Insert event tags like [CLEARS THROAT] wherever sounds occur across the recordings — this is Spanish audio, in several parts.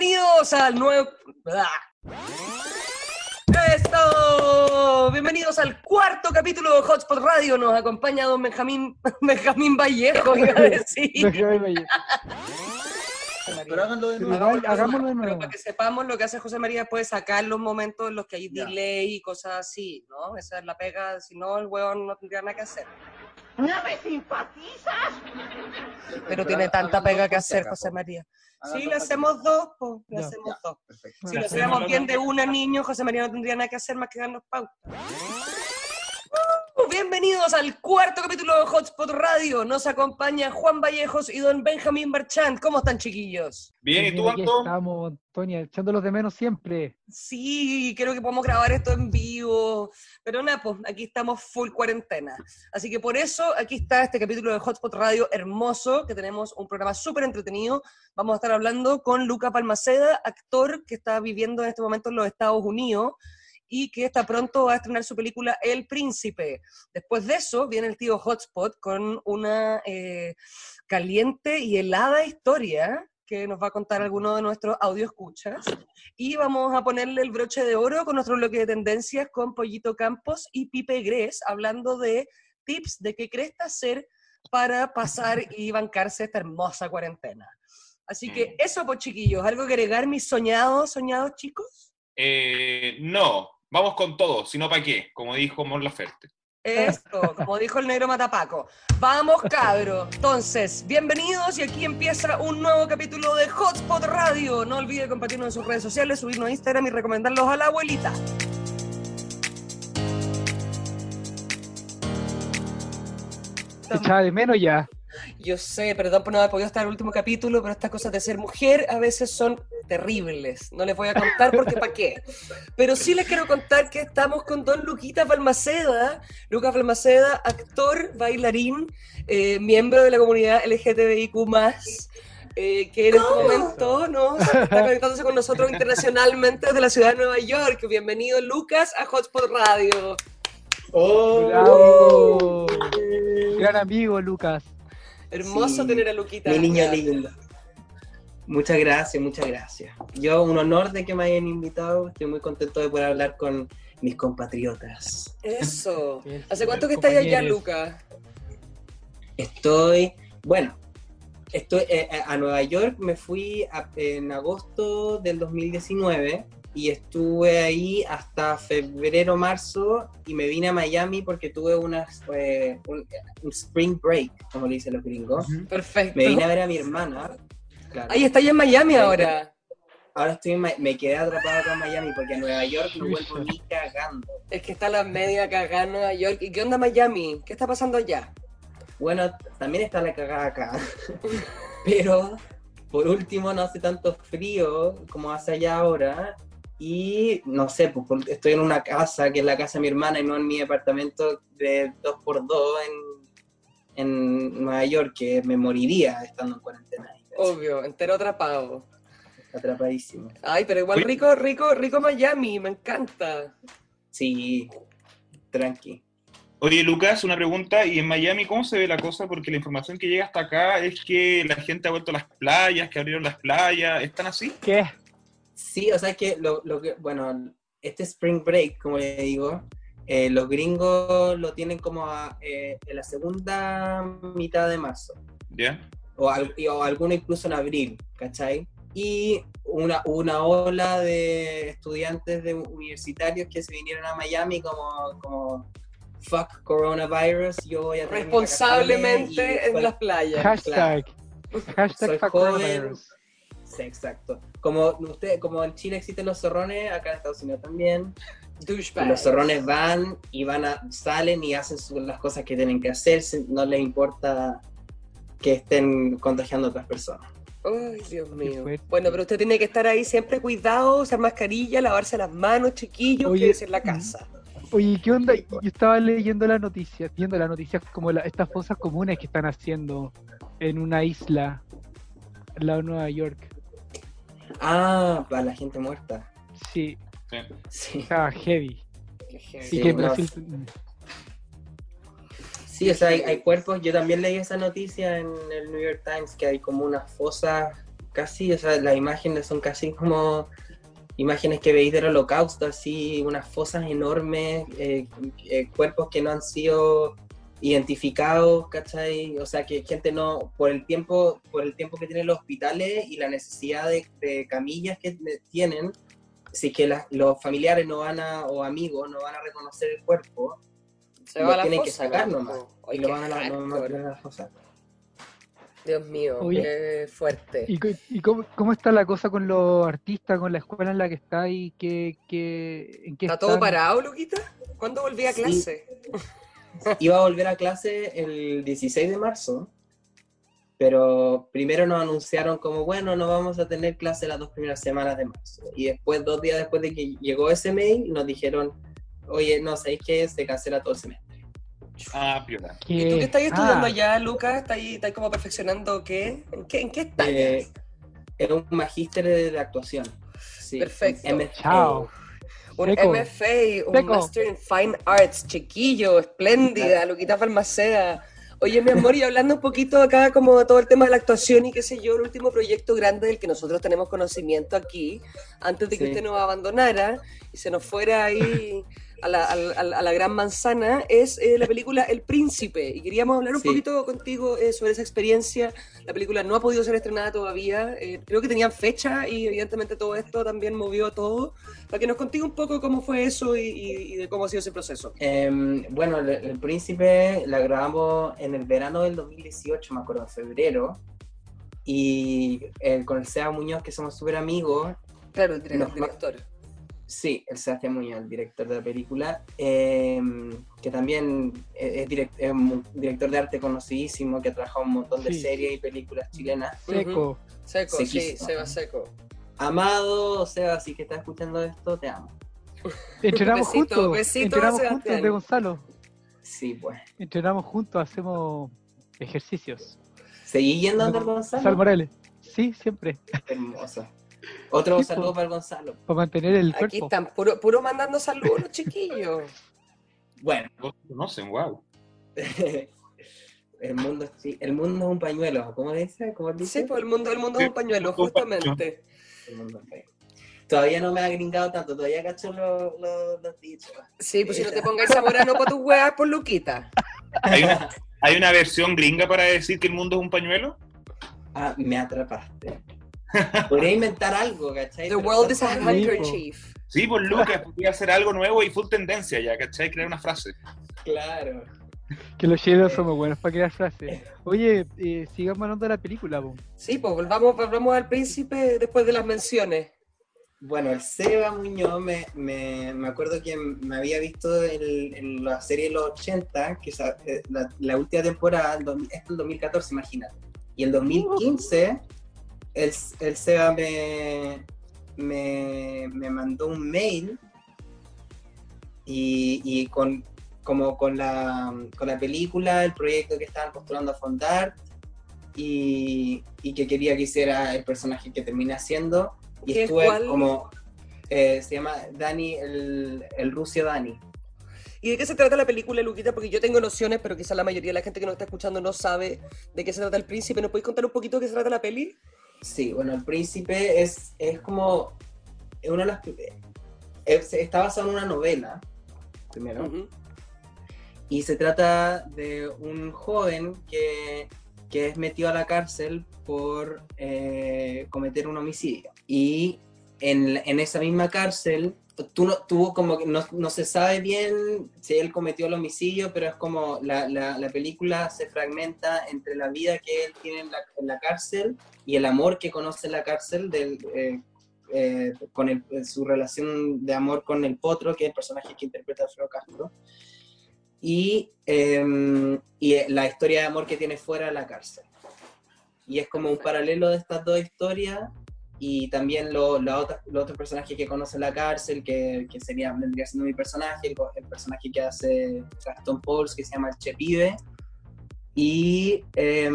Bienvenidos al nuevo. ¡Esto! Bienvenidos al cuarto capítulo de Hotspot Radio. Nos acompaña don Benjamín, [LAUGHS] Benjamín Vallejo, iba a decir. Benjamín Vallejo. Pero háganlo de nuevo. hagámoslo de Pero para que sepamos lo que hace José María, puede sacar los momentos en los que hay Ya. delay y cosas así, ¿no? Esa es la pega, si no, el huevón no tendría nada que hacer. ¿No me simpatizas? Pero tiene tanta pega que hacer, José. María. Sí, si hacemos dos, pues, le Ya. hacemos Ya. dos. Perfecto. Si lo hacemos bien de una niño, José María no tendría nada que hacer más que darnos pauta. Bienvenidos al cuarto capítulo de Hotspot Radio. Nos acompaña Juan Vallejos y don Benjamín Barchant. ¿Cómo están, chiquillos? Bien, ¿y tú, aquí Anton? Estamos, Antonia, echándolos de menos siempre. Sí, creo que podemos grabar esto en vivo. Pero nada, pues aquí estamos full cuarentena. Así que por eso aquí está este capítulo de Hotspot Radio hermoso, que tenemos un programa súper entretenido. Vamos a estar hablando con Luca Palmaceda, actor que está viviendo en este momento en los Estados Unidos y que está pronto a estrenar su película El Príncipe. Después de eso viene el tío Hotspot con una eh, caliente y helada historia que nos va a contar alguno de nuestros audio escuchas. Y vamos a ponerle el broche de oro con nuestro bloque de tendencias con Pollito Campos y Pipe Gres, hablando de tips de qué cresta hacer para pasar y bancarse esta hermosa cuarentena. Así que eso, pues chiquillos, ¿algo que agregar mis soñados, soñados chicos? Eh, no, vamos con todo, si no, ¿para qué? Como dijo Mon Laferte. Esto, como dijo el negro Matapaco. Vamos, cabro. Entonces, bienvenidos y aquí empieza un nuevo capítulo de Hotspot Radio. No olvide compartirnos en sus redes sociales, subirnos a Instagram y recomendarlos a la abuelita. Echaba de menos ya. Yo sé, perdón por no haber podido estar en el último capítulo, pero estas cosas de ser mujer a veces son terribles. No les voy a contar porque para qué. Pero sí les quiero contar que estamos con don Luquita Palmaceda. Lucas Palmaceda, actor, bailarín, eh, miembro de la comunidad LGTBIQ+, eh, que en este momento ¿no? está conectándose con nosotros internacionalmente desde la ciudad de Nueva York. Bienvenido, Lucas, a Hotspot Radio. ¡Oh! Bravo. Gran amigo, Lucas. Hermoso Sí, tener a Luquita. Mi niña linda. Muchas gracias, muchas gracias. Yo, un honor de que me hayan invitado. Estoy muy contento de poder hablar con mis compatriotas. Eso. [LAUGHS] Eso, ¿Hace cuánto que estáis allá. Lucas? Estoy, bueno, estoy eh, eh, a Nueva York. Me fui a- en agosto del 2019 y estuve ahí hasta febrero, marzo y me vine a Miami porque tuve unas, eh, un, un spring break, como le dicen los gringos. Perfecto. Me vine a ver a mi hermana. claro. Ahí está ya en Miami ahora. Ahora estoy en me quedé atrapado acá en Miami porque en Nueva York no vuelvo ni [LAUGHS] cagando. Es que está la media cagada en Nueva York. ¿Y qué onda Miami? ¿Qué está pasando allá? Bueno, también está la cagada acá. [LAUGHS] Pero por último no hace tanto frío como hace allá ahora. Y no sé, pues estoy en una casa que es la casa de mi hermana y no en mi departamento de 2x2 en, en Nueva York, que me moriría estando en cuarentena. Obvio, entero atrapado. Atrapadísimo. Ay, pero igual rico, rico, rico Miami, me encanta. Sí, tranqui. Oye, Lucas, una pregunta, ¿y en Miami cómo se ve la cosa? Porque la información que llega hasta acá es que la gente ha vuelto a las playas, que abrieron las playas, ¿están así? ¿Qué? Sí, o sea, es que lo, lo que, bueno, este spring break, como le digo, eh, los gringos lo tienen como a, eh, en la segunda mitad de marzo, ¿Ya? o, al- y- o alguno incluso en abril, ¿cachai? Y una, una ola de estudiantes de universitarios que se vinieron a Miami como, como fuck coronavirus, yo voy a Responsablemente en las playas. Hashtag. Hashtag Soy fuck joven. coronavirus. Sí, exacto. Como, usted, como en Chile existen los zorrones, acá en Estados Unidos también. Los zorrones van y van a, salen y hacen su- las cosas que tienen que hacer, no les importa que estén contagiando a otras personas. Ay, Dios mío. Bueno, pero usted tiene que estar ahí siempre cuidado, usar mascarilla, lavarse las manos, chiquillos, Oye, quédese en la casa. [CLEARS THROAT] Oye, ¿qué onda? Yo estaba leyendo las noticias, viendo las noticias como la- estas fosas comunes que están haciendo en una isla al lado de Nueva York. Ah, para la gente muerta. Sí, Sí. Sí, está heavy. Sí, Sí, que no. Brasil. sí o sea, hay, hay cuerpos. Yo también leí esa noticia en el New York Times que hay como unas fosas casi, o sea, las imágenes son casi como imágenes que veis del holocausto, así, unas fosas enormes, eh, eh, cuerpos que no han sido identificados, ¿cachai? O sea, que gente no, por el tiempo, por el tiempo que tienen los hospitales y la necesidad de, de camillas que tienen, si que las- los familiares no van a, o amigos no van a reconocer el cuerpo, Se lo va a la tienen que fosa, sacar ¿no? nomás. Y lo van a la, no- no- hardcore. no a la fosa. Dios mío, Oye. qué fuerte. ¿Y, cómo, cómo está la cosa con los artistas, con la escuela en la que está y qué, qué, en qué ¿Está todo parado, Luquita? ¿Cuándo volví a Sí. Iba a volver a clase el 16 de marzo, pero primero nos anunciaron como, bueno, no vamos a tener clase las dos primeras semanas de marzo. Y después, dos días después de que llegó ese mail, nos dijeron, oye, no, ¿sabéis qué? Se cancela todo el semestre. Ah, piola. ¿Y tú qué estás estudiando Ah, allá, Lucas? ¿Estás ahí, estás como perfeccionando qué? ¿En qué, en qué estás? Eh, es un magíster de, de actuación. Sí, Perfecto. MFA. Chao. Un seco. MFA, un Seco. Master in Fine Arts, chiquillo, espléndida, Luquita Falmaceda. Oye, mi amor, y hablando un poquito acá como de todo el tema de la actuación y qué sé yo, el último proyecto grande del que nosotros tenemos conocimiento aquí, antes de que Sí. usted nos abandonara y se nos fuera ahí [LAUGHS] a la, a gran manzana, es eh, la película El Príncipe. Y queríamos hablar un Sí. poquito contigo eh, sobre esa experiencia. La película no ha podido ser estrenada todavía. eh, creo que tenían fecha y evidentemente todo esto también movió todo. Para que nos contigo un poco cómo fue eso y, y- y de cómo ha sido ese proceso. Em, bueno, el, el Príncipe la grabamos en el verano del 2018, me acuerdo, en febrero. Y eh, con el Seba Muñoz, que somos súper amigos, Claro, el director. Sí, el Sebastián Muñoz, el director de la película, em, que también es, es direct- es un director de arte conocidísimo, que ha trabajado un montón de Sí. series y películas chilenas. Seco. Seco, sí. Seba Seco. Amado, Seba, si que estás escuchando esto, te amo. [LAUGHS] Entrenamos Besito, juntos. besito, entrenamos juntos de Gonzalo. Sí, pues. Entrenamos juntos, hacemos ejercicios. ¿Seguí yendo a Gonzalo Gonzalo? Morales. Sí, siempre. Hermoso. Otro Sí, saludo para el Gonzalo. Para mantener el Aquí cuerpo. están, puro, puro mandando saludos [LAUGHS] los chiquillos. Bueno, Todos se conocen, wow. [LAUGHS] el mundo, el mundo es un pañuelo, ¿cómo dice? ¿Cómo dice? Sí, pues el mundo, el mundo es un pañuelo, justamente. El mundo es un pañuelo. Todavía no me ha gringado tanto, todavía cacho los, los, los dichos. Sí, pues si no te pongáis zamorano para tus [LAUGHS] weas, por Luquita. ¿Hay una, ¿Hay una versión gringa para decir que el mundo es un pañuelo? Ah, me atrapaste. Podría inventar algo, ¿cachai? The Pero world is a ¿cuántas- handkerchief. Sí, pues Lucas, podría hacer algo nuevo y full tendencia ya, ¿cachai? Crear una frase. Claro. Que los chilenos somos buenos para crear frases. Oye, eh, sigamos hablando de la película, po. Sí, pues volvamos, volvamos al príncipe después de las menciones. Bueno, el Seba Muñoz, me, me, me acuerdo que me había visto en, en la serie de los 80, que eh, la, la última temporada, el, es el 2014, imagínate. Y el 2015, el, el Seba me, me, me mandó un mail y, y con, como con la, con la película, el proyecto que estaban postulando a fondar y, y que quería que hiciera el personaje que terminé haciendo. Y ¿Qué, estuve cuál? como, eh, se llama Dani, el, el Dani. ¿Y de qué se trata la película, Luquita? Porque yo tengo nociones, pero quizás la mayoría de la gente que nos está escuchando no sabe de qué se trata el príncipe. ¿Nos podéis contar un poquito de qué se trata la peli? Sí, bueno, el príncipe es, es como, es una de las, es- está basado en una novela, primero. Y se trata de un joven que, que es metido a la cárcel por eh, cometer un homicidio. Y en, en esa misma cárcel, tú no, tuvo como que no, no se sabe bien si él cometió el homicidio, pero es como la, la- la película se fragmenta entre la vida que él tiene en la, en la cárcel y el amor que conoce en la cárcel del, eh, eh, con el- su relación de amor con el potro, que es el personaje que interpreta Alfredo Castro y, eh, y la historia de amor que tiene fuera de la cárcel. Y es como un paralelo de estas dos historias y también lo- la otra- los otros personajes que conoce la cárcel, que, que sería, vendría siendo mi personaje, el, el personaje que hace Gastón Pauls, que se llama el Che Pibe. Y, eh,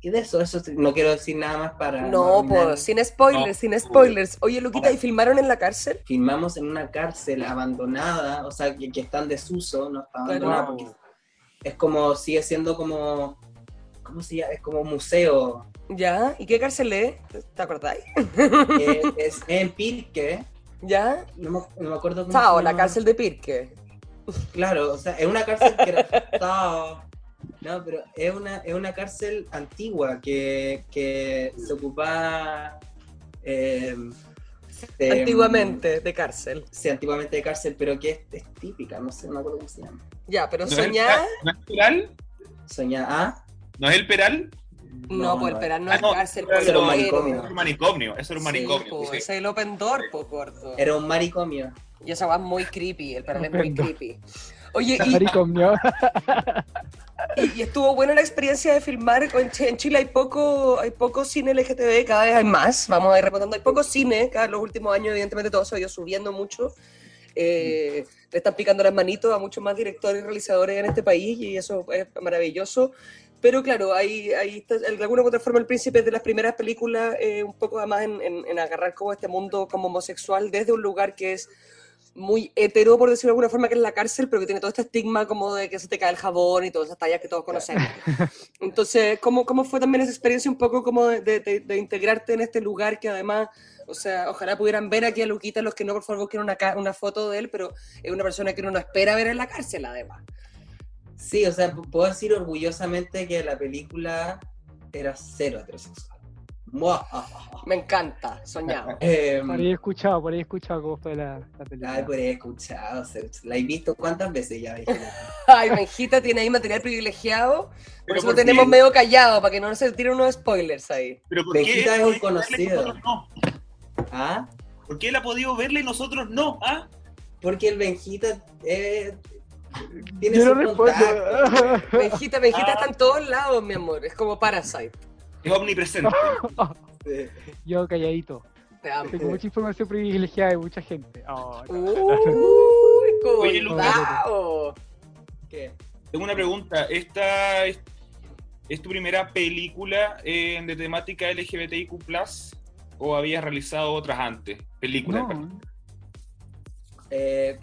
y de eso, eso no quiero decir nada más para... No, arruinar. pues, sin spoilers, No. sin spoilers. Oye, Luquita, ¿y filmaron en la cárcel? filmamos en una cárcel abandonada, o sea, que, que está en desuso, no está Claro. abandonada porque es como, sigue siendo como, ¿cómo se llama? Es como un museo, ¿Ya? ¿Y qué cárcel es? ¿Te acordáis? Eh, es en Pirque, ¿Ya? no me, no me acuerdo cómo Chao, la cárcel de Pirque. Claro, o sea, es una cárcel que era... Chao. No, pero es una, es una cárcel antigua que, que se ocupaba... eh, de- Antiguamente, de cárcel. Sí, antiguamente de cárcel, pero que es, es típica, no sé, no me acuerdo cómo se llama. Ya, pero ¿No es el soñar... Es el Peral? Soña, ¿ah? ¿No es el Peral? No, pues el Peral no Ah, es no, cárcel, era pues, un es manicomio. Era un manicomio, eso era un manicomio. Sí, po, sí. ese es el Open Door, po, gordo. Era un manicomio. Y esa va muy creepy, el Peral es muy creepy. Oye, y, [LAUGHS] y- y estuvo buena la experiencia de filmar. En Ch- en Chile hay poco, hay poco cine LGTB, cada vez hay más. Vamos a ir remontando. Hay poco cine, cada los últimos años, evidentemente, todo se ha ido subiendo mucho. Eh, le están picando las manitos a muchos más directores y realizadores en este país y eso es maravilloso. Pero claro, está- de alguna u otra forma el príncipe es de las primeras películas, eh, un poco además en, en- en agarrar como este mundo como homosexual desde un lugar que es muy hetero, por decirlo de alguna forma, que es la cárcel, pero que tiene todo este estigma como de que se te cae el jabón y todas esas tallas que todos conocemos. Entonces, ¿cómo, cómo fue también esa experiencia un poco como de, de- de integrarte en este lugar que además, o sea, ojalá pudieran ver aquí a Luquita, los que no, por favor, busquen una, una foto de él, pero es una persona que uno no espera ver en la cárcel, además. Sí, o sea, puedo decir orgullosamente que la película era cero heterosexual. Me encanta, soñado. [LAUGHS] Eh, Por ahí he escuchado, por ahí he escuchado cómo fue la, la película. ay, por ahí he escuchado, la he visto cuántas veces ya. [LAUGHS] Ay, Benjita tiene ahí material privilegiado, por Pero eso lo tenemos medio callado, para que no se tiren unos spoilers ahí. Pero ¿por qué Vegeta es un conocido. no? ¿Ah? ¿Por qué él ha podido verla y nosotros no? ¿Ah? Porque el Benjita eh, tiene Yo su no contacto. Ah. está en [LAUGHS] todos lados, mi amor, es como Parasite. Es omnipresente. [LAUGHS] Sí. Yo calladito. Te amo. Tengo mucha información privilegiada de mucha gente. Oh, no. Uy, Oye, Lucas. cuidado. ¿Qué? Tengo una pregunta. ¿Esta es, es tu primera película eh, de temática LGBTIQ+, o habías realizado otras antes? Películas. No, Eh,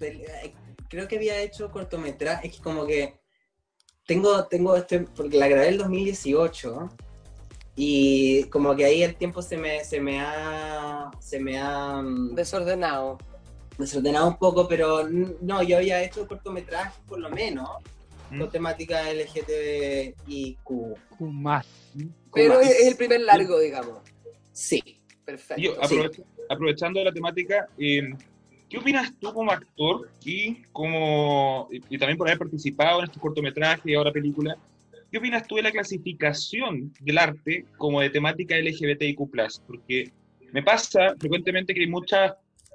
eh, creo que había hecho cortometraje, es que como que tengo, tengo este, porque la grabé el 2018 y como que ahí el tiempo se me, se me ha, se me ha mm, Desordenado. desordenado un poco, pero no, yo había hecho cortometrajes por lo menos ¿Mm? con temática LGTBIQ. Q más. Pero más. es es el primer largo, digamos. Sí. Perfecto. Yo, aprove- aprovechando la temática, eh, ¿qué opinas tú como actor y como y, y también por haber participado en estos cortometrajes y ahora películas? ¿Qué opinas tú de la clasificación del arte como de temática LGBTIQ+. Porque me pasa frecuentemente que hay muchas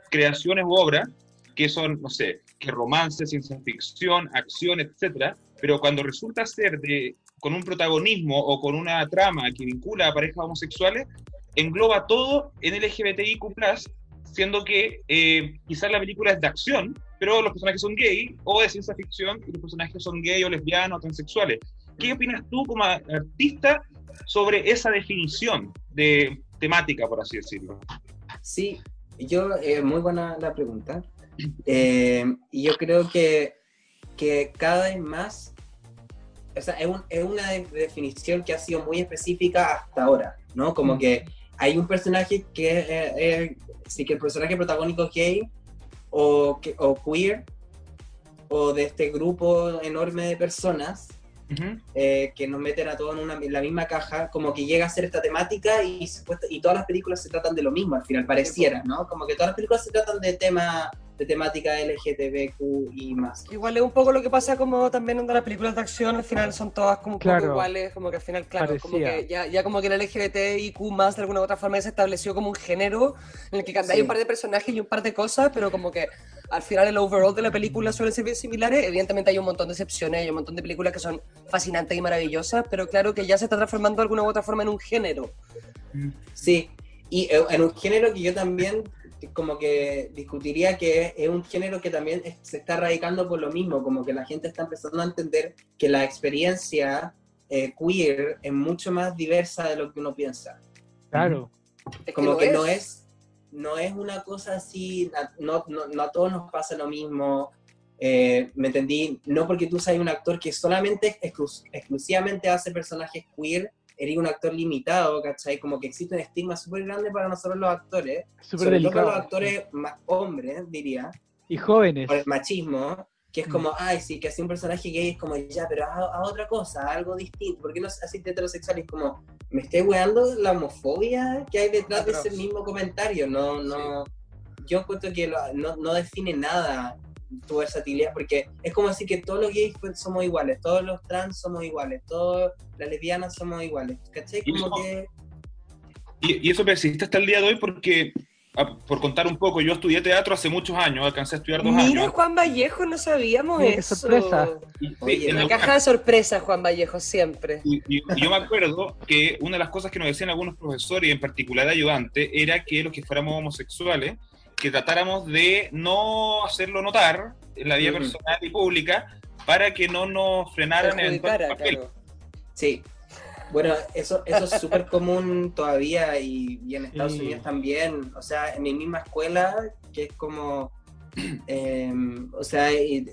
creaciones u obras que son, no sé, que romance, ciencia ficción, acción, etcétera, pero cuando resulta ser de, con un protagonismo o con una trama que vincula a parejas homosexuales, engloba todo en LGBTIQ+, siendo que eh, quizás la película es de acción, pero los personajes son gay, o de ciencia ficción, y los personajes son gay o lesbianos o transexuales. ¿Qué opinas tú como artista sobre esa definición de temática, por así decirlo? Sí, yo, eh, muy buena la pregunta. Eh, y yo creo que, que cada vez más, o sea, es, un- es una de- definición que ha sido muy específica hasta ahora, ¿no? Como que hay un personaje que es, eh, eh, sí que el personaje protagónico es gay o, que- o queer, o de este grupo enorme de personas, eh, que nos meten a todos en, una- en la misma caja, como que llega a ser esta temática y, y todas las películas se tratan de lo mismo, al final pareciera, ¿no? Como que todas las películas se tratan de tema de temática LGTBQ y más. Igual es un poco lo que pasa como también en las películas de acción, al final son todas como un poco Claro. iguales, como que al final, claro, como que ya, ya como que el LGBTIQ más de alguna u otra forma ya se estableció como un género en el que hay Sí. un par de personajes y un par de cosas, pero como que al final el overall de la película suelen ser bien similares, evidentemente hay un montón de excepciones, hay un montón de películas que son fascinantes y maravillosas, pero claro que ya se está transformando de alguna u otra forma en un género. Sí, y eh, en un género que yo también como que discutiría que es un género que también es- se está radicando por lo mismo, como que la gente está empezando a entender que la experiencia eh, queer es mucho más diversa de lo que uno piensa. Claro. Como que no es no es una cosa así no, no, no a todos nos pasa lo mismo eh, me entendí no porque tú seas un actor que solamente exclus- exclusivamente hace personajes queer eres un actor limitado, ¿cachai? Como que existe un estigma súper grande para nosotros los actores, Súper sobre todo para delicado. los actores más hombres, diría, Y jóvenes. por el machismo, que es Mm. como, ay, sí, que así un personaje gay es como, ya, pero haz, haz otra cosa, haz algo distinto, ¿por qué no así heterosexual? Es como, me estoy weando la homofobia que hay detrás de ese Atroz. mismo comentario, no, no, yo encuentro que lo- no, no define nada tu versatilidad, porque es como decir que todos los gays somos iguales, todos los trans somos iguales, todas las lesbianas somos iguales, ¿cachai? Y Como eso- que, Y, y eso persiste hasta el día de hoy porque, ah, por contar un poco, yo estudié teatro hace muchos años, alcancé a estudiar dos Mira, años. Juan Vallejo, no sabíamos Mira, qué eso. sorpresa. Y- Oye, en Una alguna- caja de sorpresas, Juan Vallejo, siempre. Y, y- y yo me acuerdo que una de las cosas que nos decían algunos profesores, y en particular ayudantes, era que los que fuéramos homosexuales, que tratáramos de no hacerlo notar en la vida Ujú. personal y pública para que no nos frenaran eventuales papeles. claro. Sí. Bueno, eso, eso es súper común todavía y, y en Estados. Unidos también. O sea, en mi misma escuela, que es como. eh, [CLEARS THROAT] o sea, es,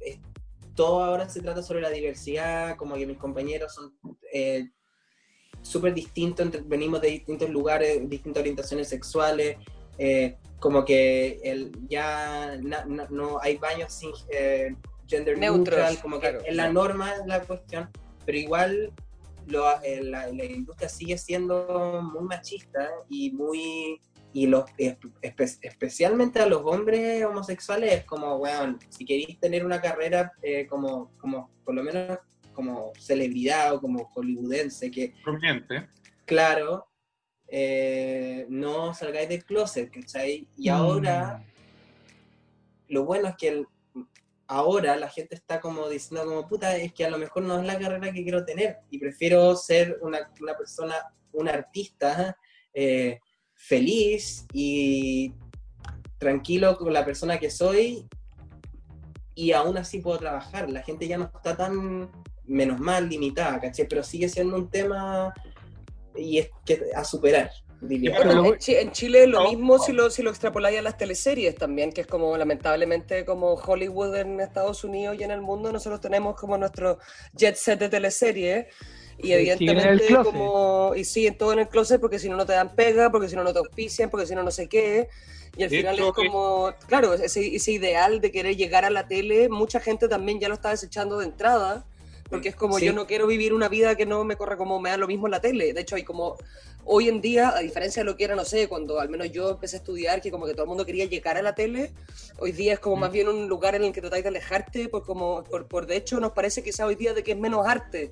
es- todo ahora se trata sobre la diversidad, como que mis compañeros son eh, súper distintos, venimos de distintos lugares, distintas orientaciones sexuales. Eh, como que el, ya na- na- no hay baños sin eh, gender Neutros, neutral, como que claro. es la norma es la cuestión, pero igual lo- eh, la, la industria sigue siendo muy machista y muy y los espe- especialmente a los hombres homosexuales es como weón si queréis tener una carrera eh, como como por lo menos como celebridad o como hollywoodense que Prominente. claro eh, no salgáis del closet ¿cachai? y Mm. ahora lo bueno es que el- ahora la gente está como diciendo como puta, es que a lo mejor no es la carrera que quiero tener y prefiero ser una, una persona, un artista eh, feliz y tranquilo con la persona que soy y aún así puedo trabajar. La gente ya no está tan, menos mal, limitada, ¿cachai? Pero sigue siendo un tema y es que a superar, diría. Bueno, en, Chi- en Chile es lo No, mismo no. si lo, si lo extrapoláis a las teleseries también, que es como lamentablemente como Hollywood en Estados Unidos y en el mundo, nosotros tenemos como nuestro jet set de teleseries. Y Sí, evidentemente closet. como, y siguen todo en el closet porque si no no te dan pega, porque si no no te auspician, porque si no no sé qué. Y al De final hecho, es como, claro, ese, ese ideal de querer llegar a la tele, mucha gente también ya lo está desechando de entrada, porque es como Sí. yo no quiero vivir una vida que no me corra como me da lo mismo en la tele. De hecho, hay como hoy en día, a diferencia de lo que era, no sé, cuando al menos yo empecé a estudiar, que como que todo el mundo quería llegar a la tele, hoy día es como más bien un lugar en el que tratáis de alejarte, por, como, por, por de hecho nos parece quizá hoy día de que es menos arte.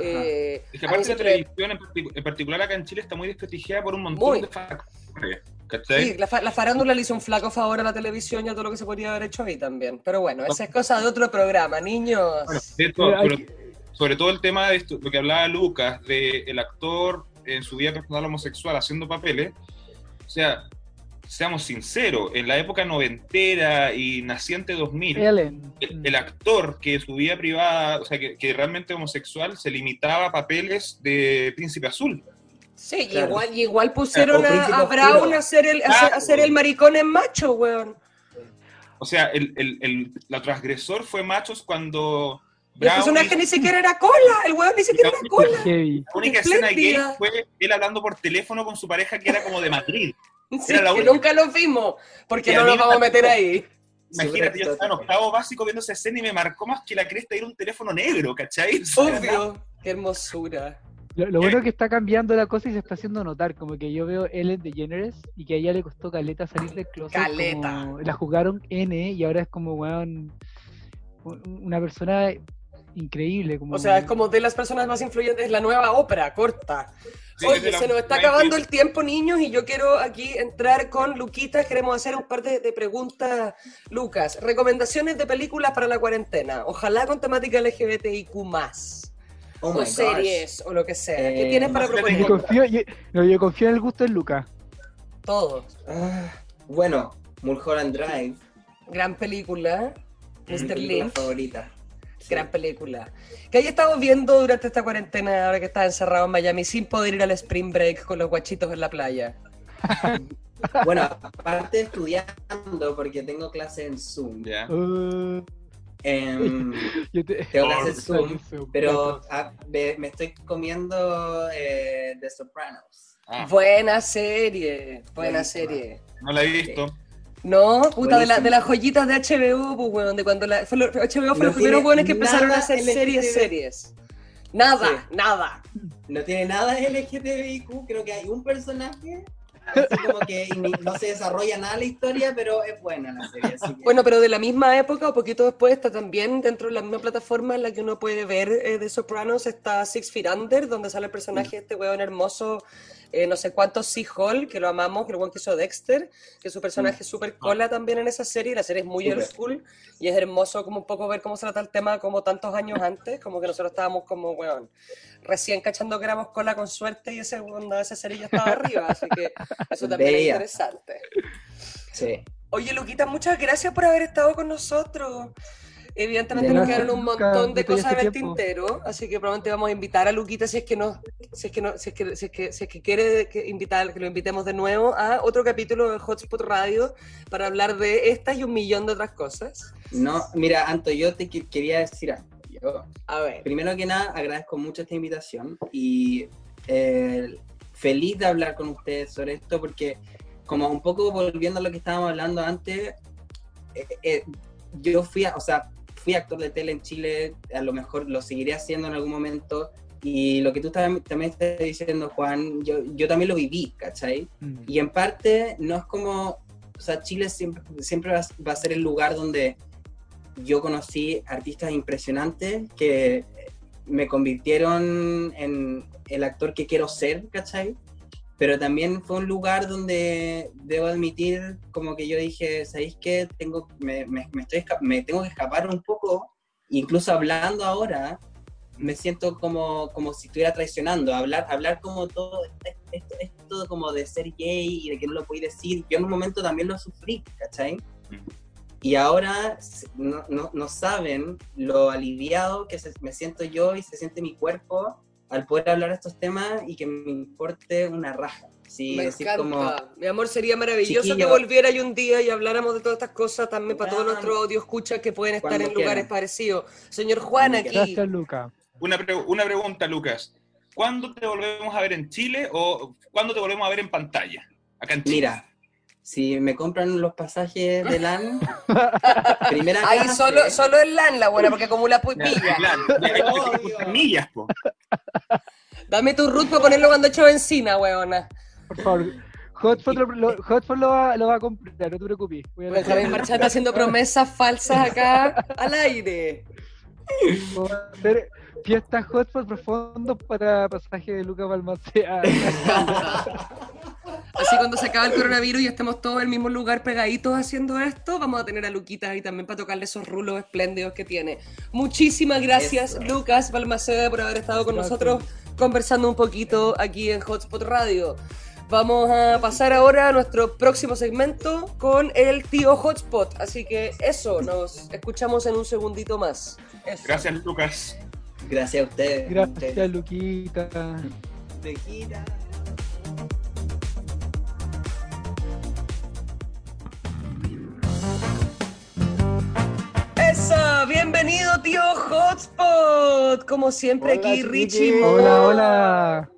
Eh, Es que aparte la televisión, en particular acá en Chile, está muy desprestigiada por un montón Muy. de factores. ¿Cachai? Sí, la, fa- la farándula le hizo un flaco favor a la televisión y a todo lo que se podría haber hecho ahí también. Pero bueno, esa es cosa de otro programa, niños. Bueno, de hecho, Pero sobre todo el tema de esto, lo que hablaba Lucas, de el actor en su vida personal homosexual haciendo papeles, o sea, seamos sinceros, en la época noventera y naciente 2000, Ellen. el, el actor que su vida privada, o sea, que, que realmente homosexual, se limitaba a papeles de príncipe azul. Sí, Claro. igual, pusieron a, a Brown a hacer, el, a hacer, Claro. a hacer el maricón en macho, weón. O sea, el, el, el, la transgresor fue machos cuando El Brown personaje hizo- ni siquiera era cola, el weón ni siquiera era cola. La única escena gay fue él hablando por teléfono con su pareja que era como de Madrid. [LAUGHS] Sí, Era la que nunca lo vimos, porque Y no nos vamos a meter ahí. Imagínate, yo estaba en octavo básico viendo esa escena y me marcó más que la cresta era un teléfono negro, ¿cachai? Obvio. Qué hermosura. Lo, lo bueno es que está cambiando la cosa y se está haciendo notar, como que yo veo Ellen DeGeneres y que a ella le costó caleta salir del closet. Caleta. como- la jugaron N y ahora es como, weón, un- una persona increíble. Como, O sea, es como de las personas más influyentes, la nueva ópera, corta. Sí, Oye, se nos está acabando el tiempo, niños, y yo quiero aquí entrar con Luquitas. Queremos hacer un par de, de preguntas, Lucas. Recomendaciones de películas para la cuarentena. Ojalá con temática LGBTIQ, Oh o gosh. series, o lo que sea. ¿Qué Eh, tienes para proponer? yo, confío, yo, no, yo confío en el gusto de Lucas. Todo. Ah, bueno, Mulholland Drive. Gran película. mi Mr. Lynch. favorita. Sí. Gran película. ¿Qué hay estado viendo durante esta cuarentena, ahora que estás encerrado en Miami, sin poder ir al spring break con los guachitos en la playa? [LAUGHS] Bueno, aparte estudiando, porque tengo clase en Zoom. Ya. Uh, Em, [LAUGHS] Yo te- tengo que hacer zoom, pero ah, me, me estoy comiendo eh, The Sopranos. Ah, Buena serie, buena Buenísima. serie. no la he visto. No, puta, de, la- de las joyitas de HBO, pues, weón, de cuando la, fue lo- HBO fue No los primeros buenos que empezaron a hacer series, series. Nada, Sí. nada. No tiene nada de LGTBIQ, creo que hay un personaje, así como que ni- no se desarrolla nada la historia, pero es buena la serie. así que- Bueno, pero de la misma época, o poquito después, está también dentro de la misma plataforma en la que uno puede ver eh, de Sopranos, está Six Feet Under, donde sale el personaje de este weón hermoso, eh, no sé cuántos Sea-Hall, que lo amamos, que el weón que hizo Dexter, que su personaje es súper cola también en esa serie, la serie es muy old school, y es hermoso como un poco ver cómo se trata el tema como tantos años antes, como que nosotros estábamos como, weón, recién cachando que éramos cola con suerte, y ese de esa serie ya estaba arriba, así que eso también es Bella. interesante. sí. Oye, Luquita, muchas gracias por haber estado con nosotros. Evidentemente De nos quedaron un montón de cosas en el tiempo. tintero, así que probablemente vamos a invitar a Luquita si es que no, si es que no, si es que, si es que, si es que quiere que invitar, que lo invitemos de nuevo a otro capítulo de Hotspot Radio para hablar de estas y un millón de otras cosas. No, mira, Anto, yo te que- quería decir algo. Yo, A ver. primero que nada, agradezco mucho esta invitación y eh, feliz de hablar con ustedes sobre esto porque, como un poco volviendo a lo que estábamos hablando antes, eh, eh, yo fui, a- o sea, fui actor de tele en Chile, a lo mejor lo seguiré haciendo en algún momento. Y lo que tú tam- también estás diciendo, Juan, yo, yo también lo viví, ¿cachai? Mm. Y en parte no es como, o sea, Chile siempre, siempre va, va a ser el lugar donde yo conocí artistas impresionantes que me convirtieron en el actor que quiero ser, ¿cachai? Pero también fue un lugar donde debo admitir como que yo dije, ¿sabéis qué? Tengo, me, me- me estoy me tengo que escapar un poco, incluso hablando ahora, me siento como, como si estuviera traicionando, hablar, hablar como todo esto, esto como de ser gay y de que no lo podéis decir, yo en un momento también lo sufrí, ¿cachai? Y ahora no, no, no saben lo aliviado que se- me siento yo y se siente mi cuerpo al poder hablar de estos temas y que me importe una raja. Sí, Me decir encanta. como, Mi amor, sería maravilloso que volviera y un día y habláramos de todas estas cosas también para todos nuestros audio escuchas que pueden estar cuando en lugares parecidos. Señor Juan, aquí. Gracias, Luca. Una, pre- una pregunta, Lucas. ¿Cuándo te volvemos a ver en Chile o cuándo te volvemos a ver en pantalla? Acá en Chile. mira, si me compran los pasajes de LAN, [LAUGHS] primera Ahí clase, solo, solo el LAN, la buena, porque acumula [LAUGHS] millas, po. Dame tu root para ponerlo cuando echo benzina, weona. Por favor. Hotspot lo, lo- Hotspot lo va, lo va a comprar, no te preocupes. Voy a Pues Javier Marchand está haciendo promesas falsas acá al aire. Vamos a hacer fiestas Hotspot profundos para pasaje de Luca Balmacea. [LAUGHS] Así cuando se acabe el coronavirus y estemos todos en el mismo lugar pegaditos haciendo esto, vamos a tener a Luquitas ahí también para tocarle esos rulos espléndidos que tiene. Muchísimas gracias, Eso. Lucas Balmaceda, por haber estado con Gracias. nosotros conversando un poquito aquí en Hotspot Radio. Vamos a pasar ahora a nuestro próximo segmento con el tío Hotspot. Así que eso, nos escuchamos en un segundito más. Eso. Gracias, Lucas. Gracias a ustedes. Gracias, Luquita. De bienvenido tío Hotspot. Como siempre Hola, aquí. Richie Mon. Hola, hola.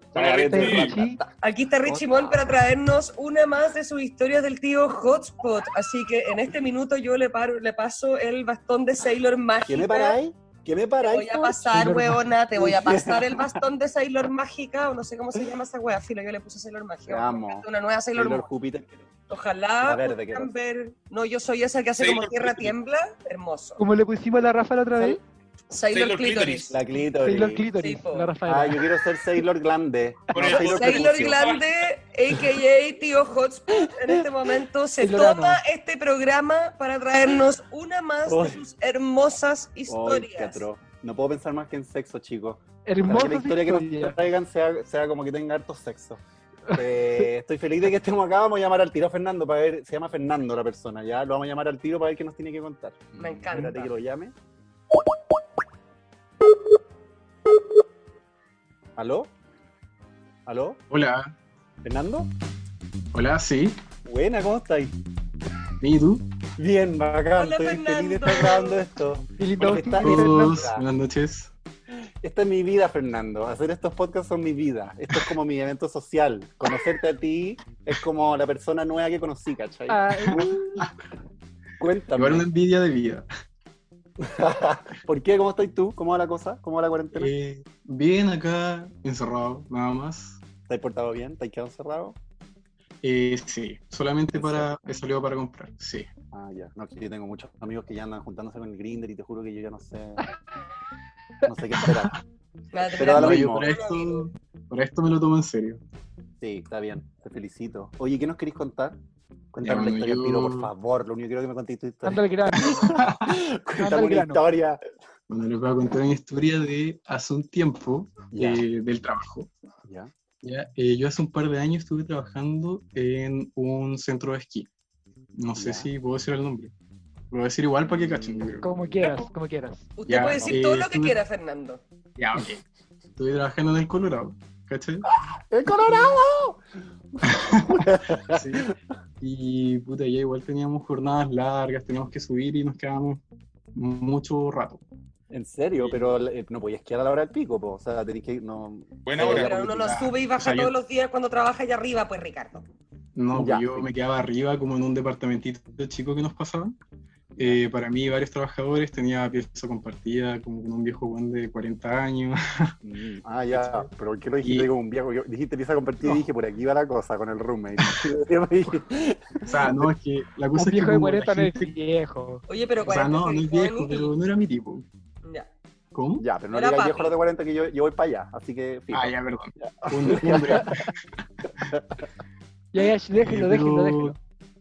Aquí está Richie Mon para traernos una más de sus historias del tío Hotspot. Así que en este minuto yo le, paro, le paso el bastón de Sailor Mágica. ¿Qué me paráis? ¿Qué me Te paráis? voy a pasar, weona, te voy a pasar el [LAUGHS] bastón de Sailor Mágica, o no sé cómo se llama esa wea, filo, yo le puse Sailor Mágica. Te amo. Una nueva Sailor, Sailor. Júpiter. Ojalá verde, puedan ver. No, yo soy esa que hace como tierra Clítoris. tiembla. Hermoso. Como le pusimos a la Rafa la otra vez, Sailor, Sailor Clitoris. La clítoris. Sailor Clitoris, Sí, la Ah, Rafaela. yo quiero ser Sailor Glande. No. Sailor Sailor. Glande, a.k.a. Tío Hotspot, en este momento se toma este programa para traernos una más de sus hermosas historias. atroz. No puedo pensar más que en sexo, chicos. Para que Hermosa la historia que nos traigan sea, sea como que tenga harto sexo. Eh, estoy feliz de que estemos acá. Vamos a llamar al tiro a Fernando para ver. Se llama Fernando la persona, ¿ya? Lo vamos a llamar al tiro para ver qué nos tiene que contar. Me encanta. Espérate que lo llame. ¿Aló? ¿Aló? Hola, ¿Fernando? hola, sí. Buena, ¿cómo estáis? ¿Y tú? Bien, bacán, Hola, estoy feliz de Fernando. estar grabando esto. Porque está- buenas noches. Esta es mi vida, Fernando. Hacer estos podcasts son mi vida. Esto es como mi evento social. Conocerte a ti es como la persona nueva que conocí, ¿cachai? Cuéntame. Igual una envidia de vida. [LAUGHS] ¿Por qué? ¿Cómo estás tú? ¿Cómo va la cosa? ¿Cómo va la cuarentena? Eh, bien acá, encerrado, nada más. ¿Te has portado bien? ¿Te has quedado encerrado? Eh, sí, solamente ¿En para, he salido para comprar, sí. Ah, ya. No, que yo tengo muchos amigos que ya andan juntándose con el Grinder y te juro que yo ya no sé. [LAUGHS] No sé qué esperar. [LAUGHS] Pero lo mismo. para esto, para esto me lo tomo en serio. Sí, está bien. Te felicito. Oye, ¿qué nos queréis contar? Cuéntame bueno, historia, yo- Piro, por favor. Lo único que quiero que me contéis tu historia. anda al grano. [LAUGHS] Cuéntame una grano. historia. Bueno, les voy a contar una historia de hace un tiempo Ya. eh, del trabajo. Ya. ¿ya? Eh, yo hace un par de años estuve trabajando en un centro de esquí. No sé si puedo decir el nombre. Lo voy a decir igual para que cachen. yo creo. Como quieras, como quieras. Usted Ya, puede decir eh, todo lo que quiera, Fernando. Ya, ok. Estuve trabajando en el Colorado, ¿cachai? [LAUGHS] ¡El Colorado! [LAUGHS] Sí. Y puta, ya igual teníamos jornadas largas, teníamos que subir y nos quedábamos mucho rato. En serio, pero eh, no podías quedar a la hora del pico, po. o sea, tenías que no. Buena Sí, hora. Pero uno no ya. sube y baja O sea, yo- todos los días cuando trabaja allá arriba, pues Ricardo. No, pues Ya. yo me quedaba arriba como en un departamentito chico que nos pasaban. Eh, para mí, varios trabajadores, tenía pieza compartida como con un viejo buen de 40 años. [LAUGHS] Mm, Ah, ya, pero ¿por qué lo dijiste Y- como un viejo? Yo- dijiste pieza compartida y No. dije, por aquí va la cosa con el roommate. [LAUGHS] O sea, no, es que la Un cosa es que viejo de como la 40 no es viejo. Oye, pero O sea, 40 no, no es viejo, y- pero no era mi tipo. Ya. ¿Cómo? ya, pero no Era digas viejo los de 40 que yo, yo voy para allá, así que fijo. Ah, ya, perdón. [LAUGHS] Un, un. Ya, ya, déjelo, déjelo, pero- déjelo.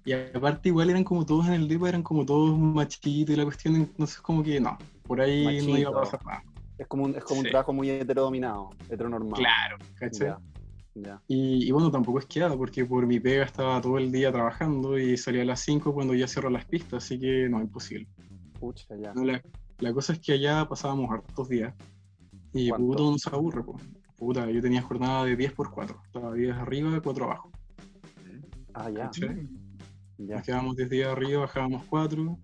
Y aparte igual eran como todos en el depa, eran como todos machitos y la cuestión, entonces como que no, por ahí no iba a pasar nada. Es como un, es como un trabajo muy heterodominado, heteronormado. Claro, ¿cachai? Ya, ya. Y, y bueno, tampoco es quedado, porque por mi pega estaba todo el día trabajando y salía a las 5 cuando ya cierro las pistas, así que no, imposible. Pucha, ya. No, la, la cosa es que allá pasábamos hartos días y ¿Cuánto? puto no se aburre, po. Puta, yo tenía jornada de 10 por 4, estaba 10 arriba, 4 abajo. Ah, ya. ¿cachai? Ya. Nos quedábamos 10 días arriba, bajábamos 4.